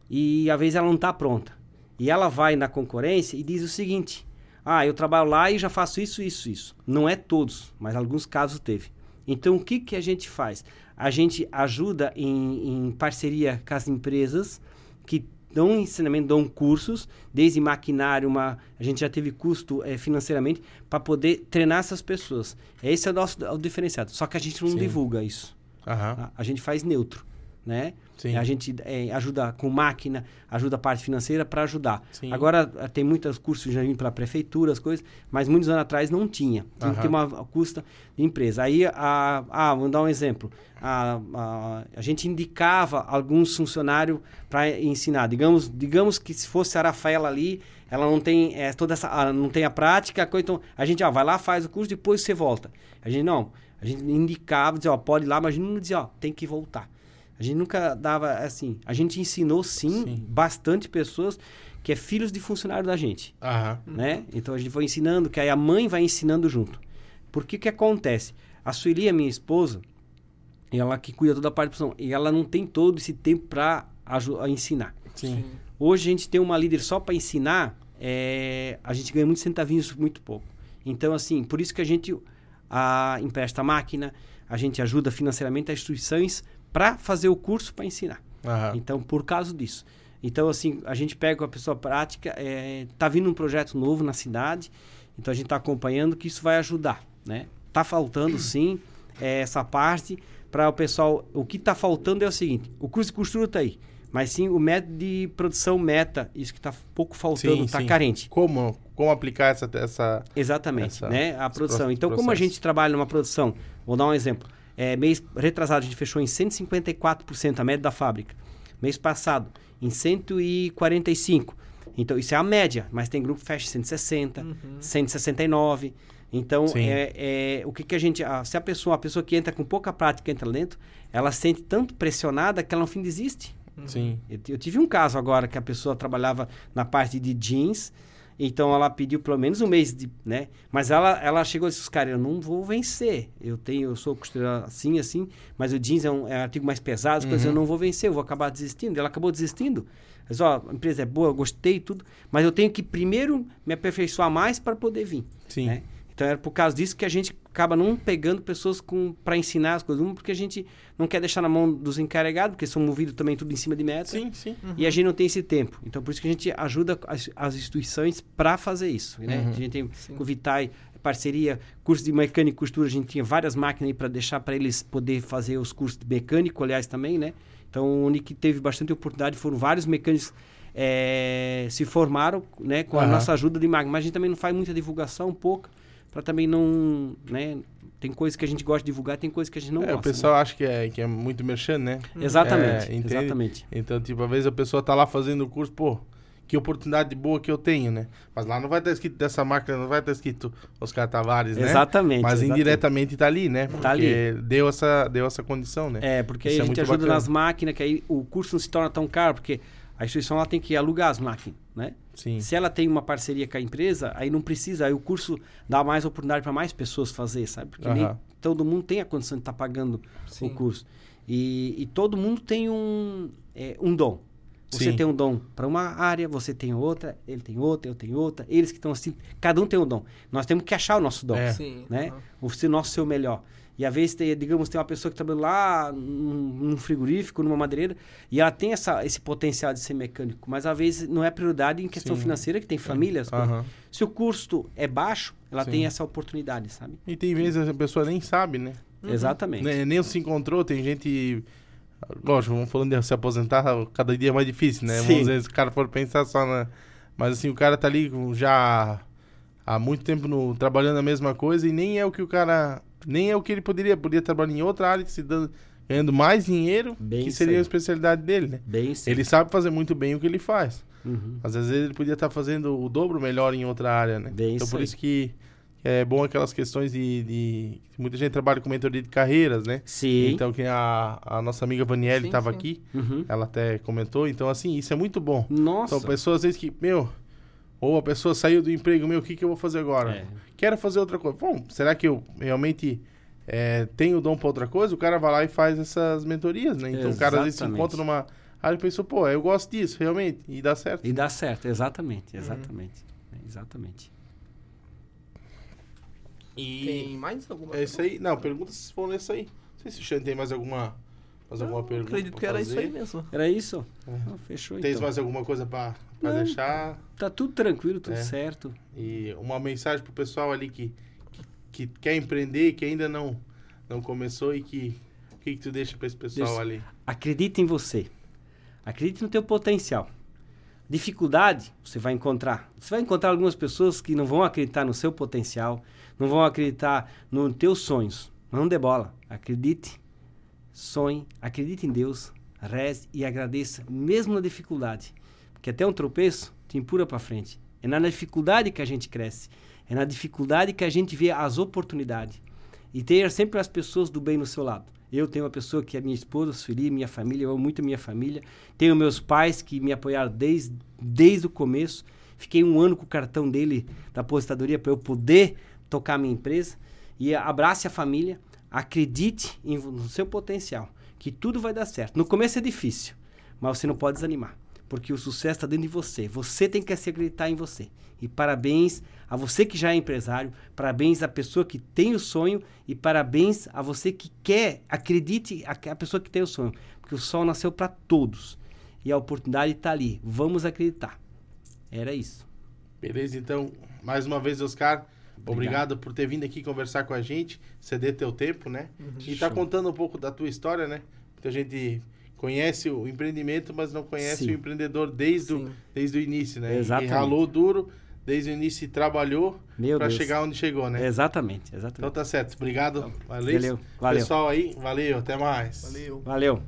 E às vezes ela não está pronta. E ela vai na concorrência e diz o seguinte: Ah, eu trabalho lá e já faço isso, isso, isso. Não é todos, mas alguns casos teve. Então o que, que a gente faz? A gente ajuda em, em parceria com as empresas que dão ensinamento, dão cursos, desde maquinário, uma, a gente já teve custo é, financeiramente para poder treinar essas pessoas. Esse é o nosso é o diferenciado. Só que a gente não Sim. divulga isso. Uhum. A, a gente faz neutro, né? Sim. A gente é, ajuda com máquina, ajuda a parte financeira para ajudar. Sim. Agora eh, tem muitos cursos já indo para a prefeitura, as coisas, mas muitos anos atrás não tinha. Tinha que ter uma custa de empresa. Aí, a, ah, vou dar um exemplo. A, a, a gente indicava alguns funcionários para ensinar. Digamos, digamos que se fosse a Rafaela ali, ela não tem é, toda essa, não tem a prática, então a gente ó, vai lá, faz o curso, depois você volta. A gente não, a gente indicava, dizia, ó, pode ir lá, mas não dizia, ó, tem que voltar. A gente nunca dava assim. A gente ensinou sim, sim. bastante pessoas que é filhos de funcionário da gente, uhum. né? Então a gente foi ensinando, que aí a mãe vai ensinando junto. Por que que acontece? A Sueli, a minha esposa, ela que cuida toda a parte de produção, e ela não tem todo esse tempo para ensinar. Sim. Hoje a gente tem uma líder só para ensinar, é, a gente ganha muitos centavinhos muito pouco. Então assim, por isso que a gente a, empresta máquina, a gente ajuda financeiramente as instituições para fazer o curso para ensinar. Uhum. Então, por causa disso. Então, assim, a gente pega a pessoa prática, é, tá vindo um projeto novo na cidade, então a gente está acompanhando que isso vai ajudar, né? Tá faltando, sim, é, essa parte para o pessoal. O que está faltando é o seguinte: o curso de costura está aí, mas sim o método de produção meta, isso que está pouco faltando, está carente. Como, como aplicar essa, essa exatamente, essa, né? A produção. Então, como a gente trabalha numa produção, vou dar um exemplo. É, mês retrasado a gente fechou em 154% a média da fábrica. Mês passado em 145. Então isso é a média, mas tem grupo que fecha 160, uhum. 169. Então é, é, o que, que a gente, a, se a pessoa, a pessoa que entra com pouca prática entra dentro, ela se sente tanto pressionada que ela no fim desiste. Sim. Eu, eu, tive um caso agora que a pessoa trabalhava na parte de jeans então ela pediu pelo menos um mês de, né? Mas ela, ela chegou e disse, cara, eu não vou vencer. Eu tenho, eu sou costureira assim, assim, mas o jeans é um, é um artigo mais pesado, uhum. coisas eu não vou vencer, eu vou acabar desistindo. Ela acabou desistindo. Mas ó, a empresa é boa, eu gostei e tudo, mas eu tenho que primeiro me aperfeiçoar mais para poder vir. Sim. Né? Então era por causa disso que a gente acaba não pegando pessoas para ensinar as coisas. Um, porque a gente não quer deixar na mão dos encarregados, porque são movidos também tudo em cima de meta. Sim, sim. Uhum. E a gente não tem esse tempo. Então por isso que a gente ajuda as, as instituições para fazer isso. Né? Uhum. A gente tem sim. com o Vitai parceria, curso de mecânica e costura, a gente tinha várias máquinas aí para deixar para eles poder fazer os cursos de mecânico, aliás, também, né? Então, onde que teve bastante oportunidade, foram vários mecânicos é, se formaram, né, com a nossa ajuda de máquina. Mas a gente também não faz muita divulgação, um pouco para também não, né, Tem coisa que a gente gosta de divulgar, tem coisa que a gente não é, gosta. o pessoal acha que é, que é muito merchan, né? né? Exatamente, É, exatamente. Então, tipo, às vezes a pessoa tá lá fazendo o curso, pô, que oportunidade boa que eu tenho, né? Mas lá não vai estar escrito dessa marca, não vai estar escrito Oscar Tavares, né? Exatamente. Mas exatamente. indiretamente tá ali, né? Porque ali. Deu essa, deu essa condição, né? É, porque aí Isso a é gente muito ajuda bacana. nas máquinas, que aí o curso não se torna tão caro, porque a instituição ela tem que alugar as máquinas, né? Sim. Se ela tem uma parceria com a empresa, aí não precisa, aí o curso dá mais oportunidade para mais pessoas fazer, sabe? Porque nem Aham. todo mundo tem a condição de estar pagando Sim. o curso. E, e todo mundo tem um, é, um dom. Você Sim. tem um dom para uma área, você tem outra, ele tem outra, eu tenho outra, eles que estão assim, cada um tem um dom. Nós temos que achar o nosso dom, É. Sim. né? aham. O nosso ser o melhor. E às vezes, tem, digamos, tem uma pessoa que trabalha lá num, frigorífico, numa madeireira, e ela tem essa, esse potencial de ser mecânico, mas às vezes não é prioridade em questão Sim. financeira, que tem famílias. Aham. Se o custo é baixo, ela Sim. tem essa oportunidade, sabe? E tem vezes a pessoa nem sabe, né? Exatamente. Nem, nem se encontrou, tem gente. Lógico, vamos falando de se aposentar, cada dia é mais difícil, né? Sim. Vamos dizer, se o cara for pensar só na. Mas assim, o cara tá ali já há muito tempo no, trabalhando a mesma coisa e nem é o que o cara. Nem é o que ele poderia. Poderia trabalhar em outra área, se dando, ganhando mais dinheiro, Bem que seria aí. a especialidade dele, né? Bem sim. Ele sabe fazer muito bem o que ele faz. Uhum. Mas às vezes ele podia estar fazendo o dobro melhor em outra área, né? Bem então por isso que é bom aquelas questões de, de- Muita gente trabalha com mentoria de carreiras, né? Sim. Então que a, a nossa amiga Vanielle Sim, estava sim. aqui, Uhum. ela até comentou. Então, assim, isso é muito bom. Nossa. Então, pessoas às vezes que, meu, ou a pessoa saiu do emprego, meu, o que, que eu vou fazer agora? É. Quero fazer outra coisa. Bom, será que eu realmente é, tenho dom para outra coisa? O cara vai lá e faz essas mentorias, né? Então o cara às vezes se Exatamente. encontra numa área e pensou, pô, eu gosto disso, realmente, e dá certo. E dá certo, exatamente, exatamente. É, Exatamente. E Tem mais alguma é isso aí. Não, perguntas foram essa aí. Não sei se o Xan tem mais alguma, mais alguma Não, pergunta. Acredito que era isso fazer. aí mesmo. Era isso? É. Fechou Tens então. mais alguma coisa para Não. deixar? Tá tudo tranquilo, tudo É. certo. E uma mensagem pro pessoal ali que, que, que quer empreender, que ainda não, não começou e que. O que, que tu deixa para esse pessoal Deixa- ali? Acredite em você. Acredite no teu potencial. Dificuldade você vai encontrar. Você vai encontrar algumas pessoas que não vão acreditar no seu potencial, não vão acreditar nos teus sonhos. Não dê bola. Acredite, sonhe, acredite em Deus, reze e agradeça, mesmo na dificuldade. Porque até um tropeço te empurra para frente. É na dificuldade que a gente cresce. É na dificuldade que a gente vê as oportunidades. E ter sempre as pessoas do bem no seu lado. Eu tenho uma pessoa que é minha esposa, Sueli, minha família, eu amo muito minha família. Tenho meus pais que me apoiaram desde, desde o começo. Fiquei um ano com o cartão dele da aposentadoria para eu poder tocar a minha empresa. E abrace a família, acredite em, no seu potencial, que tudo vai dar certo. No começo é difícil, mas você não pode desanimar, porque o sucesso está dentro de você. Você tem que se acreditar em você. E parabéns a você que já é empresário, parabéns à pessoa que tem o sonho e parabéns a você que quer, acredite a, a pessoa que tem o sonho, porque o sol nasceu para todos e a oportunidade está ali. Vamos acreditar. Era isso. Beleza, então, mais uma vez, Oscar, obrigado, por ter vindo aqui conversar com a gente, ceder teu tempo, né? E tá contando um pouco da tua história, né? Muita gente conhece o empreendimento, mas não conhece Sim. o empreendedor desde o, desde o início, né? Exatamente. E ralou duro desde o início e trabalhou para chegar onde chegou, né? Exatamente, Então exatamente. tá certo. Obrigado. Valeu. Valeu, valeu. Pessoal aí, valeu, até mais. Valeu. Valeu.